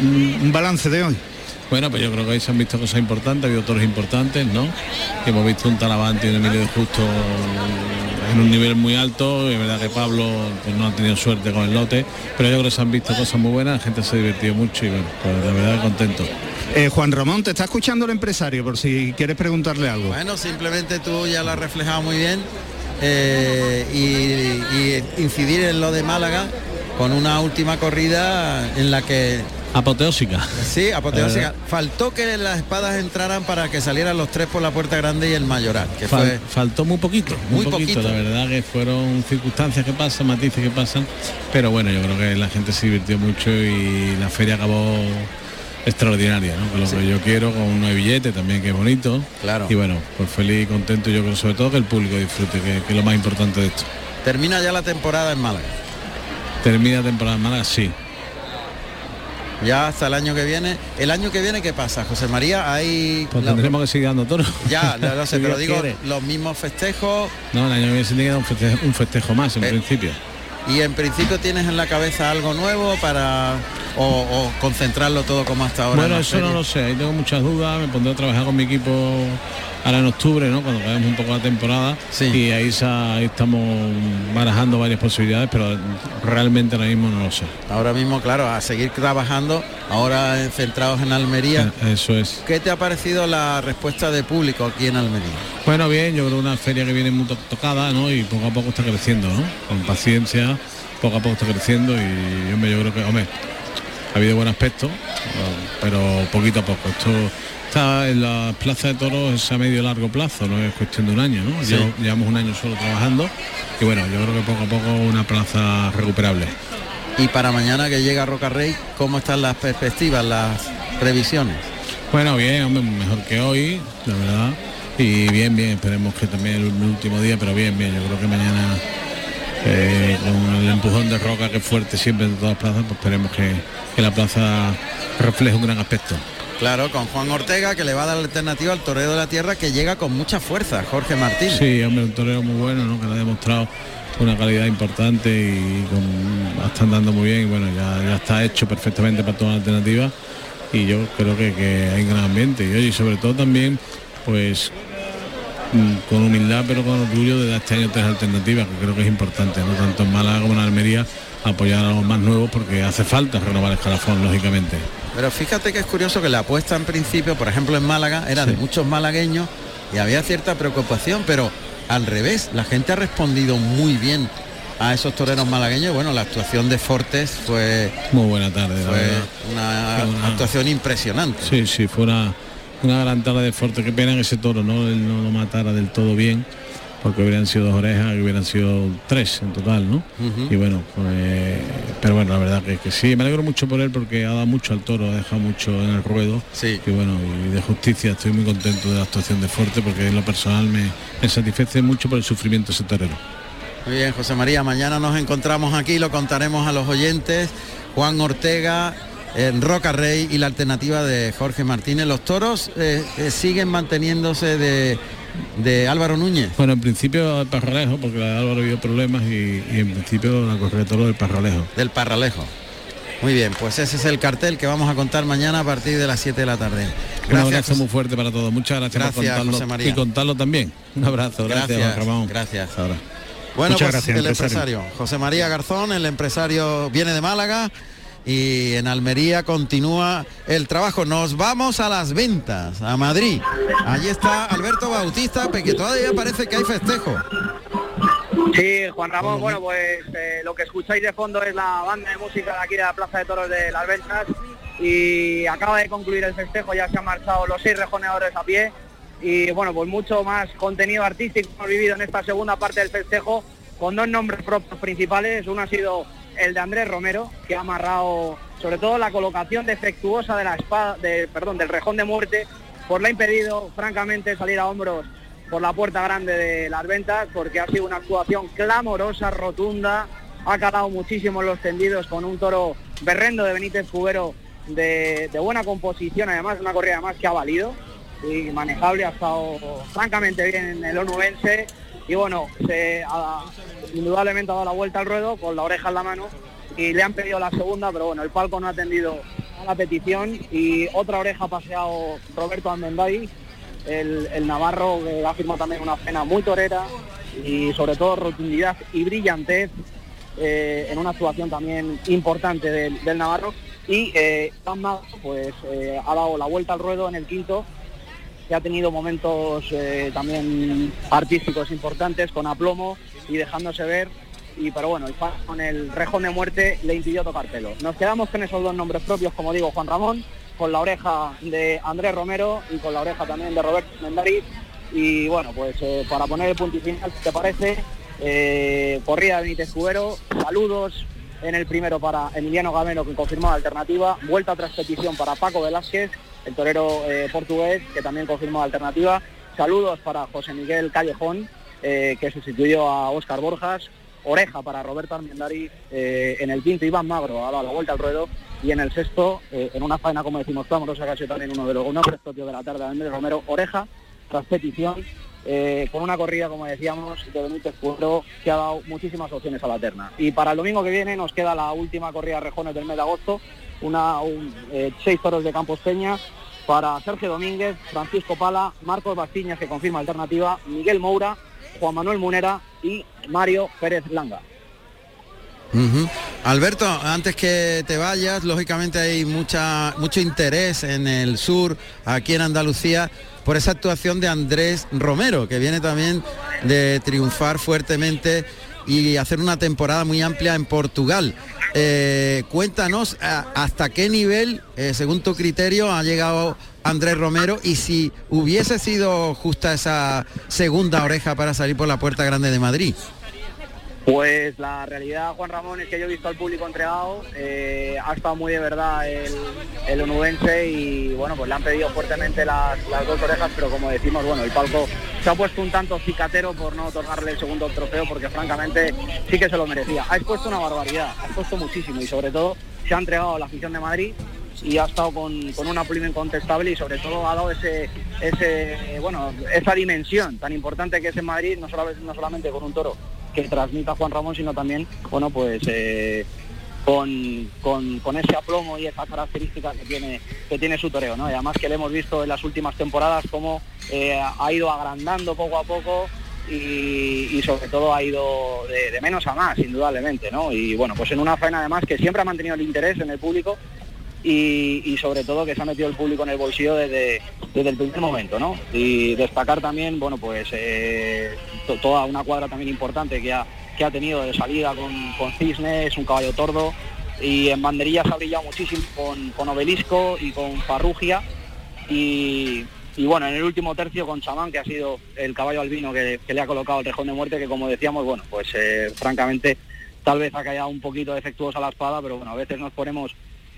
Un balance de hoy. Bueno, pues yo creo que ahí se han visto cosas importantes, ha habido toros importantes, ¿no? hemos visto un Talavante y un Emilio de Justo en un nivel muy alto, y es verdad que Pablo pues, no ha tenido suerte con el lote, pero yo creo que se han visto cosas muy buenas, la gente se ha divertido mucho y bueno, pues la verdad contento. Eh, Juan Ramón, te está escuchando el empresario, por si quieres preguntarle algo. Bueno, simplemente tú ya lo has reflejado muy bien eh, y incidir en lo de Málaga con una última corrida en la que Apoteósica. Sí, apoteósica. Eh. Faltó que las espadas entraran para que salieran los tres por la puerta grande y el mayoral. Que fue... Faltó muy poquito, muy, poquito. La verdad que fueron circunstancias que pasan, matices que pasan. Pero bueno, yo creo que la gente se divirtió mucho y la feria acabó extraordinaria, ¿no? Lo que yo quiero con un billete también que es bonito. Claro. Y bueno, pues feliz y contento yo creo sobre todo que el público disfrute, que, que es lo más importante de esto. Termina ya la temporada en Málaga. Termina la temporada en Málaga, sí. Ya hasta el año que viene. ¿El año que viene qué pasa, José María? Hay. Pues la- tendremos que seguir dando toros. Ya, lo *laughs* sé, pero digo quiere. los mismos festejos No, el año que viene se tiene que dar un festejo, un festejo más en Eh, principio. y en principio tienes en la cabeza algo nuevo para o, o concentrarlo todo como hasta ahora. en Bueno, eso no lo sé, ahí tengo muchas dudas, me pondré a trabajar con mi equipo ahora en octubre, ¿no? Cuando acabemos un poco la temporada. Sí. Y ahí, estamos barajando varias posibilidades, pero realmente ahora mismo no lo sé. Ahora mismo, claro, a seguir trabajando, ahora centrados en Almería. Eh, Eso es. ¿Qué te ha parecido la respuesta de público aquí en Almería? Bueno, bien, yo creo una feria que viene muy to- tocada, ¿no? Y poco a poco está creciendo, ¿no? Con paciencia, poco a poco está creciendo y hombre, yo creo que, hombre, ha habido buen aspecto, pero poquito a poco. Esto está en la plaza de toros es a medio y largo plazo, no es cuestión de un año, ¿no? Sí. Llevo- llevamos un año solo trabajando y bueno, yo creo que poco a poco una plaza recuperable. Y para mañana que llega Roca Rey, ¿cómo están las perspectivas, las previsiones? Bueno, bien, hombre, mejor que hoy, la verdad. Y bien, bien, esperemos que también el último día, pero bien, bien, yo creo que mañana eh, con el empujón de roca que es fuerte siempre en todas las plazas, pues esperemos que, que la plaza refleje un gran aspecto. Claro, con Juan Ortega que le va a dar la alternativa al toreo de la tierra que llega con mucha fuerza, Jorge Martín. Sí, hombre, un torero muy bueno, ¿no? que le ha demostrado una calidad importante y con, está andando muy bien y bueno, ya, está hecho perfectamente para toda la alternativa y yo creo que, que hay un gran ambiente y y sobre todo también pues mm, con humildad pero con orgullo de este año tres alternativas que creo que es importante, no tanto en Málaga como en Almería apoyar a los más nuevos porque hace falta renovar el escalafón lógicamente. Pero fíjate que es curioso que la apuesta en principio, por ejemplo en Málaga, era de muchos malagueños y había cierta preocupación, pero al revés, la gente ha respondido muy bien a esos toreros malagueños. Bueno, la actuación de Fortes fue, Muy buena tarde, fue una Fue una- actuación impresionante. Sí, sí, fue una, una gran tarde de fuerte. Qué pena que ese toro no, él no lo matara del todo bien, porque hubieran sido dos orejas, y hubieran sido tres en total, ¿no? Y bueno, pues, pero bueno, la verdad que, que sí, me alegro mucho por él porque ha dado mucho al toro, ha dejado mucho en el ruedo. Sí. Y bueno, y de justicia estoy muy contento de la actuación de Fuerte porque en lo personal me, me satisface mucho por el sufrimiento de ese torero. Muy bien, José María, mañana nos encontramos aquí, lo contaremos a los oyentes. Juan Ortega, en Roca Rey y la alternativa de Jorge Martínez. Los toros eh, eh, siguen manteniéndose de, de Álvaro Núñez. Bueno, en principio el Parralejo, porque la de Álvaro habido problemas y, y en principio la correa de toro del Parralejo. del Parralejo. Muy bien, pues ese es el cartel que vamos a contar mañana a partir de las 7 de la tarde. Un abrazo Gracias. muy fuerte para todos. Muchas gracias, por Gracias, contarlo José María. y contarlo también. Un abrazo, gracias, Gracias, Juan Ramón. gracias. Ahora. Bueno, Muchas pues gracias, el empresario. empresario José María Garzón, el empresario viene de Málaga y en Almería continúa el trabajo. Nos vamos a las ventas, a Madrid. Allí está Alberto Bautista, que todavía parece que hay festejo. Sí, Juan Ramón, bueno, pues eh, lo que escucháis de fondo es la banda de música de aquí de la Plaza de Toros de Las Ventas y acaba de concluir el festejo, ya se han marchado los seis rejoneadores a pie y bueno, pues mucho más contenido artístico hemos vivido en esta segunda parte del festejo con dos nombres propios principales, uno ha sido el de Andrés Romero, que ha amarrado sobre todo la colocación defectuosa de la espada, de, perdón, del rejón de muerte, pues le ha impedido francamente salir a hombros por la puerta grande de las ventas porque ha sido una actuación clamorosa, rotunda, ha calado muchísimo los tendidos con un toro berrendo de Benítez Cubero de, de buena composición, además una corrida además que ha valido y manejable, ha estado francamente bien en el onubense y bueno, se indudablemente ha dado la vuelta al ruedo con la oreja en la mano y le han pedido la segunda, pero bueno, el palco no ha atendido a la petición y otra oreja ha paseado Roberto Almenday, el, el navarro que ha firmado también una pena muy torera y sobre todo rotundidad y brillantez eh, en una actuación también importante del, del navarro. Y eh, pues eh, ha dado la vuelta al ruedo en el quinto que ha tenido momentos eh, también artísticos importantes con aplomo y dejándose ver. Y pero bueno con el rejón de muerte le impidió tocar pelo. Nos quedamos con esos dos nombres propios como digo Juan Ramón con la oreja de Andrés Romero y con la oreja también de Roberto Mendariz y bueno pues eh, para poner el punto final te parece eh, corrida Benítez Cubero saludos en el primero para Emiliano Gamero, que confirmó la alternativa. Vuelta tras petición para Paco Velázquez, el torero eh, portugués, que también confirmó la alternativa. Saludos para José Miguel Callejón, eh, que sustituyó a Óscar Borjas. Oreja para Roberto Armendari eh, en el quinto Iván Magro dado la vuelta al ruedo y en el sexto, en una faena como decimos clamorosa, que ha sido también uno de los nombres propios de la tarde de Andrés Romero, Oreja, tras petición, con una corrida, como decíamos, de Benítez Cuero, que ha dado muchísimas opciones a la terna. Y para el domingo que viene nos queda la última corrida de rejones del mes de agosto, una, seis toros de Campos Peña, para Sergio Domínguez, Francisco Pala, Marcos Bastiñas, que confirma alternativa, Miguel Moura, Juan Manuel Munera y Mario Pérez Langa. Alberto, antes que te vayas, lógicamente hay mucha, mucho interés en el sur, aquí en Andalucía, por esa actuación de Andrés Romero, que viene también de triunfar fuertemente y hacer una temporada muy amplia en Portugal. Eh, cuéntanos hasta qué nivel, eh, según tu criterio, ha llegado Andrés Romero y si hubiese sido justa esa segunda oreja para salir por la puerta grande de Madrid. Pues la realidad, Juan Ramón, es que yo he visto al público entregado, eh, ha estado muy de verdad el, el onubense y bueno, pues le han pedido fuertemente las, dos orejas, pero como decimos, bueno, el palco se ha puesto un tanto cicatero por no otorgarle el segundo trofeo porque francamente sí que se lo merecía. Ha expuesto una barbaridad, ha expuesto muchísimo y sobre todo se ha entregado a la afición de Madrid y ha estado con, una pluma incontestable y sobre todo ha dado ese, bueno, esa dimensión tan importante que es en Madrid, no solamente con un toro que transmita Juan Ramón, sino también, pues eh, con, con, ese aplomo y esa característica que tiene, que tiene su toreo, ¿no? Y además que le hemos visto en las últimas temporadas cómo eh, ha ido agrandando poco a poco y, sobre todo ha ido de, menos a más, indudablemente, ¿no? Y bueno, pues en una faena además que siempre ha mantenido el interés en el público y, sobre todo que se ha metido el público en el bolsillo desde, desde el primer momento, ¿no? Y destacar también, bueno, pues eh, toda una cuadra también importante que ha, que ha tenido de salida con, con Cisnes, un caballo tordo, y en banderillas ha brillado muchísimo con, Obelisco y con Farrugia, y, bueno, en el último tercio con Chamán, que ha sido el caballo albino que, le ha colocado el rejón de muerte, que como decíamos, bueno, pues eh, francamente tal vez ha caído un poquito defectuosa la espada, pero bueno, a veces nos ponemos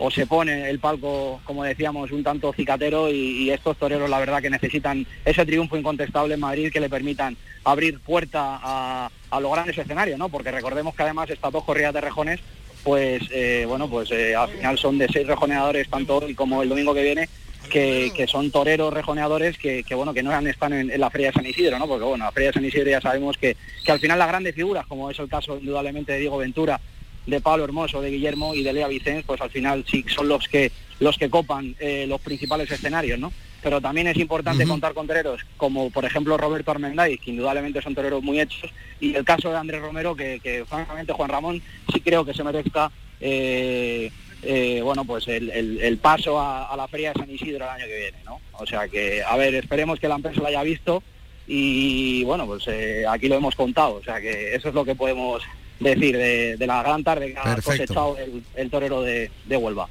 o se pone el palco, como decíamos, un tanto cicatero y, estos toreros la verdad que necesitan ese triunfo incontestable en Madrid que le permitan abrir puerta a, los grandes escenarios, ¿no? Porque recordemos que además estas dos corridas de rejones, pues eh, bueno, pues eh, al final son de seis rejoneadores, tanto hoy como el domingo que viene, que, son toreros rejoneadores que, bueno que no están en, la Feria de San Isidro, ¿no? Porque bueno, la Feria de San Isidro ya sabemos que, que al final las grandes figuras, como es el caso indudablemente de Diego Ventura de Pablo Hermoso, de Guillermo y de Lea Vicens, pues al final sí son los que los que copan eh, los principales escenarios, ¿no? Pero también es importante contar con toreros como por ejemplo Roberto Armendáriz, que indudablemente son toreros muy hechos, y el caso de Andrés Romero, que, francamente Juan Ramón sí creo que se merezca eh, eh, bueno pues el, paso a, la feria de San Isidro el año que viene, ¿no? O sea que, a ver, esperemos que la empresa lo haya visto y bueno, pues aquí lo hemos contado, o sea que eso es lo que podemos decir de, la gran tarde que ha cosechado el, torero de, Huelva.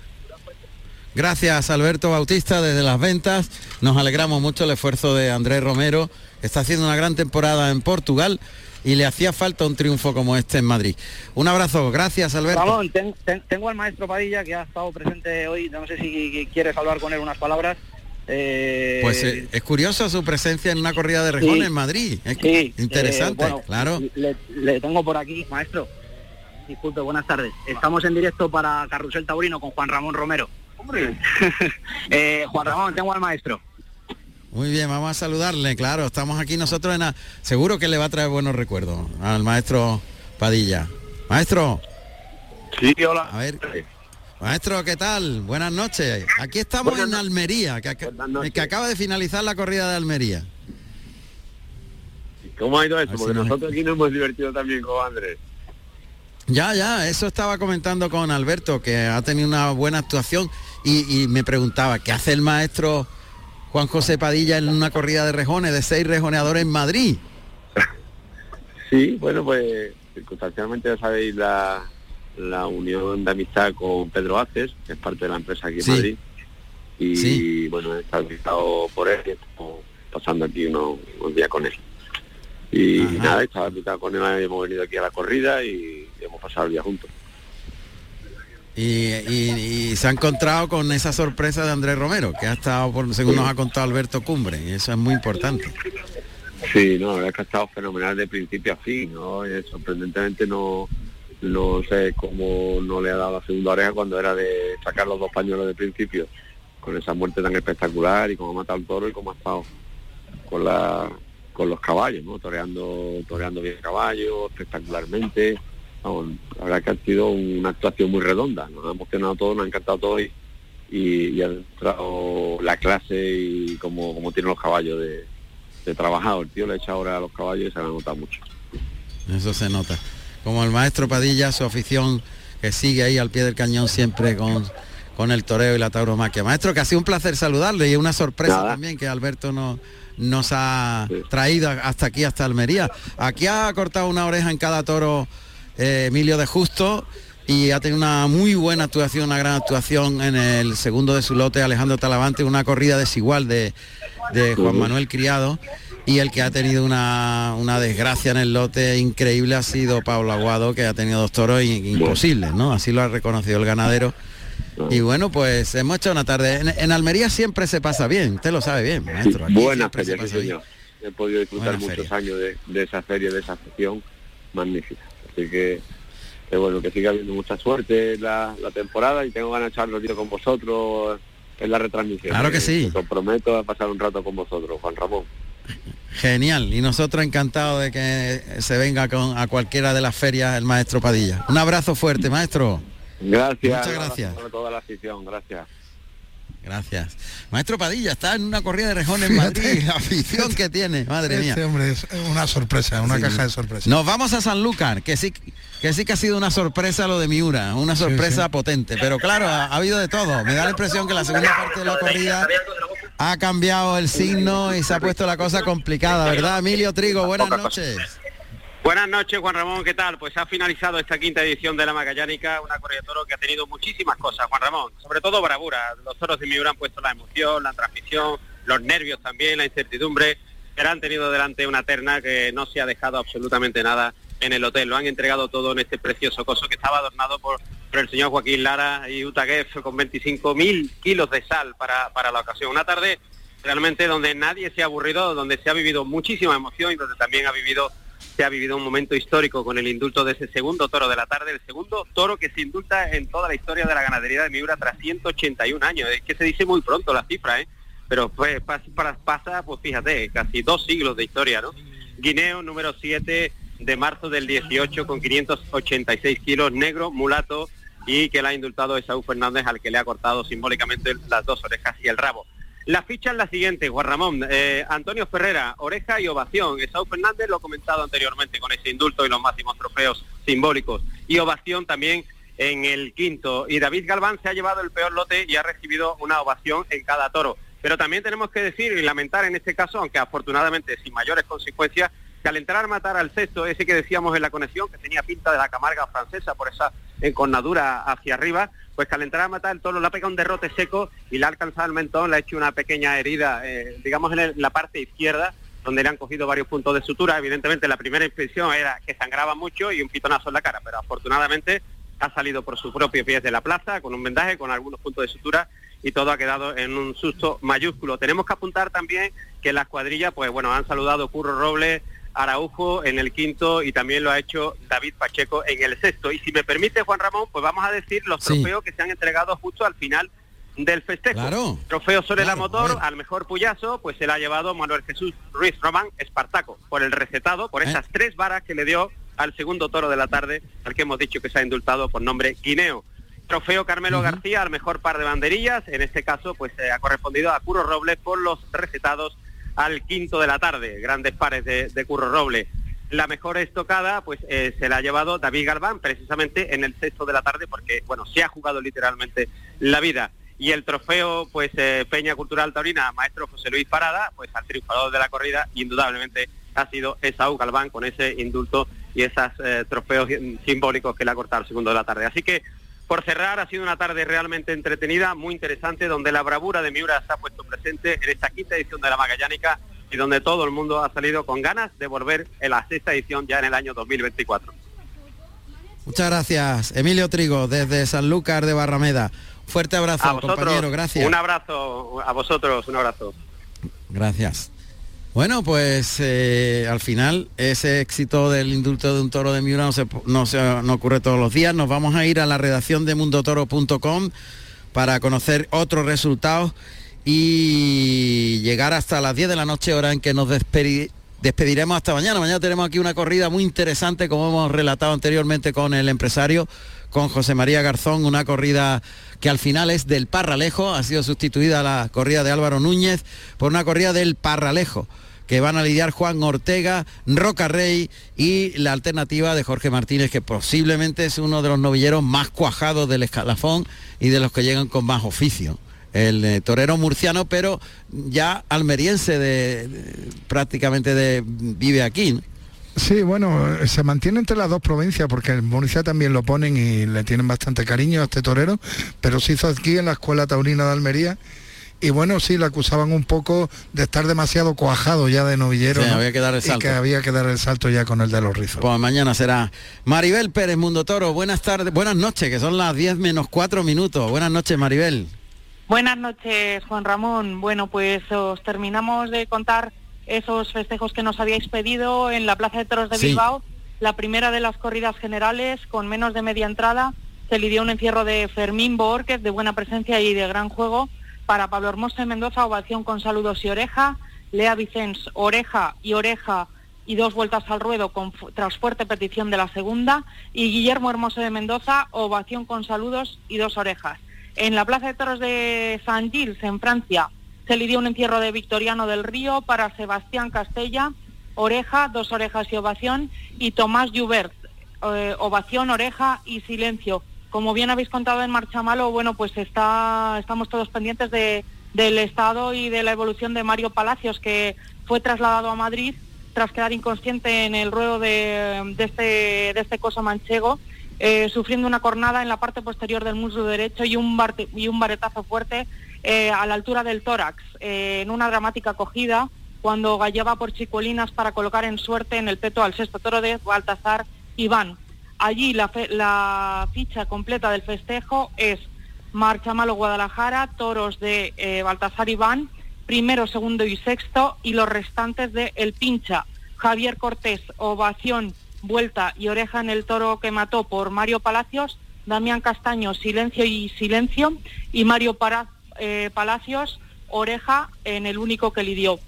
Gracias Alberto Bautista desde las ventas. Nos alegramos mucho el esfuerzo de Andrés Romero. Está haciendo una gran temporada en Portugal y le hacía falta un triunfo como este en Madrid. Un abrazo, gracias Alberto. Ramón, tengo al maestro Padilla que ha estado presente hoy, no sé si quieres hablar con él unas palabras. Eh, pues eh, es curiosa su presencia en una corrida de rejones en Madrid. Es interesante, eh, claro. Le, tengo por aquí, maestro. Disculpe, buenas tardes. Estamos en directo para Carrusel Taurino con Juan Ramón Romero. *laughs* Juan Ramón, tengo al maestro. Muy bien, vamos a saludarle, claro. Estamos aquí nosotros en... Seguro que le va a traer buenos recuerdos al maestro Padilla. Maestro. Sí, hola. A ver, Maestro, ¿qué tal? Buenas noches. Aquí estamos en Almería, que, que, acaba de finalizar la corrida de Almería. ¿Cómo ha ido eso? Porque nosotros aquí nos hemos divertido también con Andrés. Ya, ya, eso estaba comentando con Alberto, que ha tenido una buena actuación y, me preguntaba, ¿qué hace el maestro Juan José Padilla en una corrida de rejones, de seis rejoneadores en Madrid? *laughs* Sí, bueno, pues circunstancialmente ya sabéis la, la unión de amistad con Pedro Aces, que es parte de la empresa aquí en Madrid. Y bueno, he estado invitado por él, pasando aquí unos, días con él. Y nada, estaba invitado con él, hemos venido aquí a la corrida y hemos pasado el día juntos. Y, se ha encontrado con esa sorpresa de Andrés Romero, que ha estado, por, según nos ha contado Alberto Cumbre, y eso es muy importante. Sí, no, es que ha estado fenomenal de principio a fin, ¿no? Eh, sorprendentemente no, no sé cómo no le ha dado la segunda oreja cuando era de sacar los dos pañuelos de principio, con esa muerte tan espectacular y cómo ha matado al toro y cómo ha estado con la con los caballos, ¿no? Toreando, toreando bien caballos, espectacularmente. la verdad que ha sido una actuación muy redonda, nos ha emocionado todo, nos ha encantado todo y, la clase y como, como tienen los caballos de, de trabajado. El tío le echa ahora a los caballos y se ha notado mucho. Eso se nota. Como el maestro Padilla, su afición que sigue ahí al pie del cañón siempre con, con el toreo y la tauromaquia. Maestro, que ha sido un placer saludarle y una sorpresa también que Alberto no, nos ha traído hasta aquí, hasta Almería. Aquí ha cortado una oreja en cada toro eh, Emilio de Justo y ha tenido una muy buena actuación, una gran actuación en el segundo de su lote, Alejandro Talavante, una corrida desigual de, de Juan Manuel Criado y el que ha tenido una, desgracia en el lote increíble ha sido Pablo Aguado, que ha tenido dos toros imposibles, ¿no? Así lo ha reconocido el ganadero. Y bueno, pues hemos hecho una tarde. En, Almería siempre se pasa bien, usted lo sabe bien, maestro. buena feria, He podido disfrutar muchos años de, esa feria, de esa sesión magnífica. Así que, bueno, que siga habiendo mucha suerte la, temporada y tengo ganas de echar los días con vosotros en la retransmisión. Claro que sí. Os prometo a pasar un rato con vosotros, Juan Ramón. Genial, y nosotros encantados de que se venga con, a cualquiera de las ferias el maestro Padilla. Un abrazo fuerte, maestro. Gracias. Muchas gracias. Por toda la afición, gracias. Gracias. Maestro Padilla está en una corrida de rejones en Madrid, *laughs* la afición que tiene, madre mía. Este hombre es una sorpresa, una caja de sorpresa. Nos vamos a San Lucas, que sí que sí que ha sido una sorpresa lo de Miura, una sorpresa potente, pero claro, ha, habido de todo. Me da la impresión que la segunda parte de la corrida ha cambiado el signo y se ha puesto la cosa complicada, ¿verdad? Emilio Trigo, buenas noches. Buenas noches, Juan Ramón, ¿qué tal? Pues ha finalizado esta quinta edición de la Magallánica, una corrida de toro que ha tenido muchísimas cosas, Juan Ramón, sobre todo bravura. Los toros de Miura han puesto la emoción, la transmisión, los nervios también, la incertidumbre, pero han tenido delante una terna que no se ha dejado absolutamente nada en el hotel. Lo han entregado todo en este precioso coso que estaba adornado por, el señor Joaquín Lara y Utaguef con 25.000 kilos de sal para, para la ocasión. Una tarde realmente donde nadie se ha aburrido, donde se ha vivido muchísima emoción y donde también ha vivido se ha vivido un momento histórico con el indulto de ese segundo toro de la tarde, el segundo toro que se indulta en toda la historia de la ganadería de Miura tras 181 años. Es que se dice muy pronto la cifra, ¿eh? pero pues pasa, pasa, pues fíjate, casi dos siglos de historia, ¿no? Guineo número 7 de marzo del 18 con 586 kilos, negro, mulato, y que la ha indultado Esaú Fernández al que le ha cortado simbólicamente las dos orejas y el rabo. La ficha es la siguiente, Juan Ramón. Eh, Antonio Ferrera, oreja y ovación. Esaú Fernández lo he comentado anteriormente con ese indulto y los máximos trofeos simbólicos. Y ovación también en el quinto. Y David Galván se ha llevado el peor lote y ha recibido una ovación en cada toro. Pero también tenemos que decir y lamentar en este caso, aunque afortunadamente sin mayores consecuencias, que al entrar a matar al sexto, ese que decíamos en la conexión, que tenía pinta de la camarga francesa por esa encornadura hacia arriba, pues que al entrar a matar el toro le ha pegado un derrote seco y le ha alcanzado el mentón, le ha hecho una pequeña herida, eh, digamos en la parte izquierda, donde le han cogido varios puntos de sutura. Evidentemente la primera impresión era que sangraba mucho y un pitonazo en la cara, pero afortunadamente ha salido por su propio pie de la plaza, con un vendaje, con algunos puntos de sutura y todo ha quedado en un susto mayúsculo. Tenemos que apuntar también que las cuadrillas, pues bueno, han saludado Curro Robles, Araujo en el quinto y también lo ha hecho David Pacheco en el sexto. Y si me permite, Juan Ramón, pues vamos a decir los trofeos que se han entregado justo al final del festejo. Trofeo sobre la motor, al mejor puyazo, pues se la ha llevado Manuel Jesús Ruiz Román Espartaco, por el recetado, por ¿Eh? esas tres varas que le dio al segundo toro de la tarde, al que hemos dicho que se ha indultado por nombre Guineo. Trofeo Carmelo García al mejor par de banderillas, en este caso pues ha correspondido a Curo Robles por los recetados al quinto de la tarde, grandes pares de, Curro Roble. La mejor estocada pues eh, se la ha llevado David Galván precisamente en el sexto de la tarde porque bueno, se ha jugado literalmente la vida. Y el trofeo pues eh, Peña Cultural Taurina, maestro José Luis Parada, pues al triunfador de la corrida indudablemente ha sido Esaú Galván con ese indulto y esos eh, trofeos simbólicos que le ha cortado el segundo de la tarde. Así que por cerrar, ha sido una tarde realmente entretenida, muy interesante, donde la bravura de Miura se ha puesto presente en esta quinta edición de la Magallánica y donde todo el mundo ha salido con ganas de volver en la sexta edición ya en el año 2024. Muchas gracias, Emilio Trigo, desde Sanlúcar de Barrameda. Fuerte abrazo, compañero, gracias. Un abrazo a vosotros, un abrazo. Gracias. Bueno, pues eh, al final ese éxito del indulto de un toro de Miura no, se, no, se, no ocurre todos los días. Nos vamos a ir a la redacción de mundotoro.com para conocer otros resultados y llegar hasta las 10 de la noche, hora en que nos despediremos hasta mañana. Mañana tenemos aquí una corrida muy interesante, como hemos relatado anteriormente con el empresario, con José María Garzón, una corrida que al final es del Parralejo, ha sido sustituida la corrida de Álvaro Núñez por una corrida del Parralejo que van a lidiar Juan Ortega, Roca Rey y la alternativa de Jorge Martínez, que posiblemente es uno de los novilleros más cuajados del escalafón y de los que llegan con más oficio el eh, torero murciano, pero ya almeriense de, prácticamente de, vive aquí. Sí, bueno, se mantiene entre las dos provincias porque en Murcia también lo ponen y le tienen bastante cariño a este torero, pero se hizo aquí en la Escuela Taurina de Almería y bueno, sí, le acusaban un poco de estar demasiado cuajado ya de novillero. había que dar el salto. Y que había que dar el salto ya con el de los rizos. Pues mañana será. Maribel Pérez, Mundo Toro, buenas tardes, buenas noches, que son las 10 menos 4 minutos. Buenas noches, Maribel. Buenas noches, Juan Ramón. Bueno, pues os terminamos de contar esos festejos que nos habíais pedido en la Plaza de Toros de Bilbao. La primera de las corridas generales, con menos de media entrada, se lidió un encierro de Fermín Borges, de buena presencia y de gran juego. Para Pablo Hermoso de Mendoza, ovación con saludos y oreja. Lea Vicens, oreja y oreja y dos vueltas al ruedo con, tras fuerte petición de la segunda. Y Guillermo Hermoso de Mendoza, ovación con saludos y dos orejas. En la Plaza de Toros de San Gilles, en Francia, se lidió un encierro de Victoriano del Río para Sebastián Castella, oreja, dos orejas y ovación, y Tomás Jubert, eh, ovación, oreja y silencio. Como bien habéis contado en Marcha Malo, bueno, pues está, estamos todos pendientes de, del estado y de la evolución de Mario Palacios, que fue trasladado a Madrid tras quedar inconsciente en el ruedo de, este, de este coso manchego eh, sufriendo una cornada en la parte posterior del muslo derecho y un, y un baretazo fuerte eh, a la altura del tórax, eh, en una dramática acogida cuando gallaba por chicuelinas para colocar en suerte en el peto al sexto toro de Baltasar Iván. Allí la, la ficha completa del festejo es Marcha Malo Guadalajara, toros de Baltasar Iván, primero, segundo y sexto, y los restantes de El Pincha, Javier Cortés, Ovación, vuelta y oreja en el toro que mató por Mario Palacios, Damián Castaño, silencio y silencio, y Mario eh, Palacios, oreja en el único que lidió.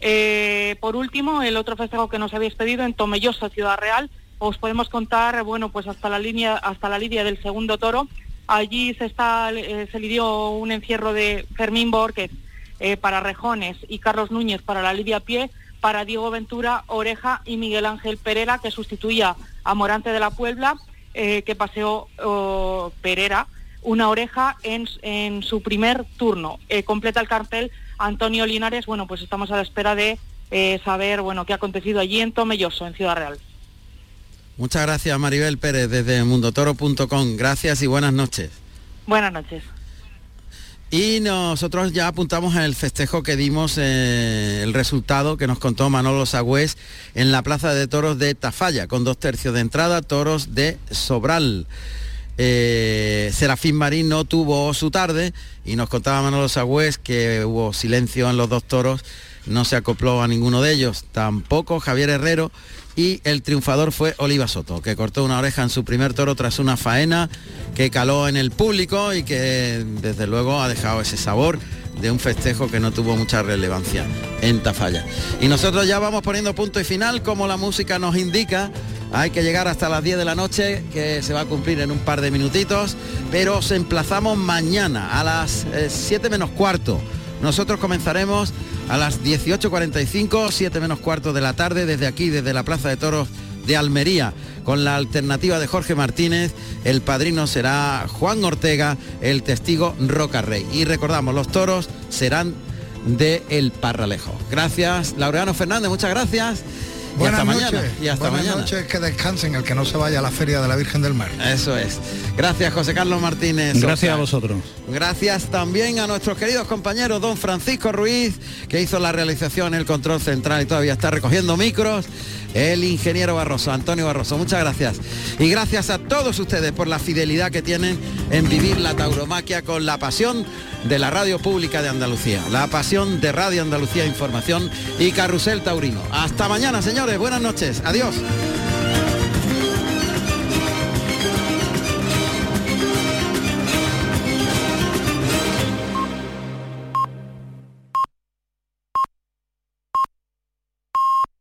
Eh, por último, el otro festejo que nos habéis pedido en Tomelloso, Ciudad Real, os podemos contar, bueno, pues hasta la línea, hasta la lidia del segundo toro. Allí se está, eh, se lidió un encierro de Fermín Borges para Rejones y Carlos Núñez para la lidia pie para Diego Ventura Oreja y Miguel Ángel Pereira, que sustituía a Morante de la Puebla, que paseó Pereira una oreja en, su primer turno. Eh, completa el cartel Antonio Linares. Bueno, pues estamos a la espera de eh, saber bueno, qué ha acontecido allí en Tomelloso, en Ciudad Real. Muchas gracias Maribel Pérez desde mundotoro.com. Gracias y buenas noches. Buenas noches. Y nosotros ya apuntamos el festejo que dimos, eh, el resultado que nos contó Manolo Sagüez en la Plaza de Toros de Tafalla, con dos tercios de entrada, toros de Sobral. Eh, Serafín Marín no tuvo su tarde y nos contaba Manolo Sagüez que hubo silencio en los dos toros, no se acopló a ninguno de ellos, tampoco Javier Herrero y el triunfador fue Oliva Soto, que cortó una oreja en su primer toro tras una faena que caló en el público y que desde luego ha dejado ese sabor de un festejo que no tuvo mucha relevancia en Tafalla. Y nosotros ya vamos poniendo punto y final, como la música nos indica. Hay que llegar hasta las 10 de la noche, que se va a cumplir en un par de minutitos, pero os emplazamos mañana a las 7 eh, menos cuarto. Nosotros comenzaremos a las 18.45, 7 menos cuarto de la tarde, desde aquí, desde la Plaza de Toros de Almería, con la alternativa de Jorge Martínez. El padrino será Juan Ortega, el testigo Roca Rey. Y recordamos, los toros serán de El Parralejo. Gracias, Laureano Fernández, muchas gracias. Buenas noches. mañana. Y hasta Buenas noches, que descansen, el que no se vaya a la Feria de la Virgen del Mar. Eso es. Gracias, José Carlos Martínez. Gracias a vosotros. Gracias también a nuestros queridos compañeros, don Francisco Ruiz, que hizo la realización, el control central y todavía está recogiendo micros. el ingeniero Barroso, Antonio Barroso. Muchas gracias. Y gracias a todos ustedes por la fidelidad que tienen en vivir la tauromaquia con la pasión de la radio pública de Andalucía, la pasión de Radio Andalucía Información y Carrusel Taurino. Hasta mañana, Buenas noches. Adiós.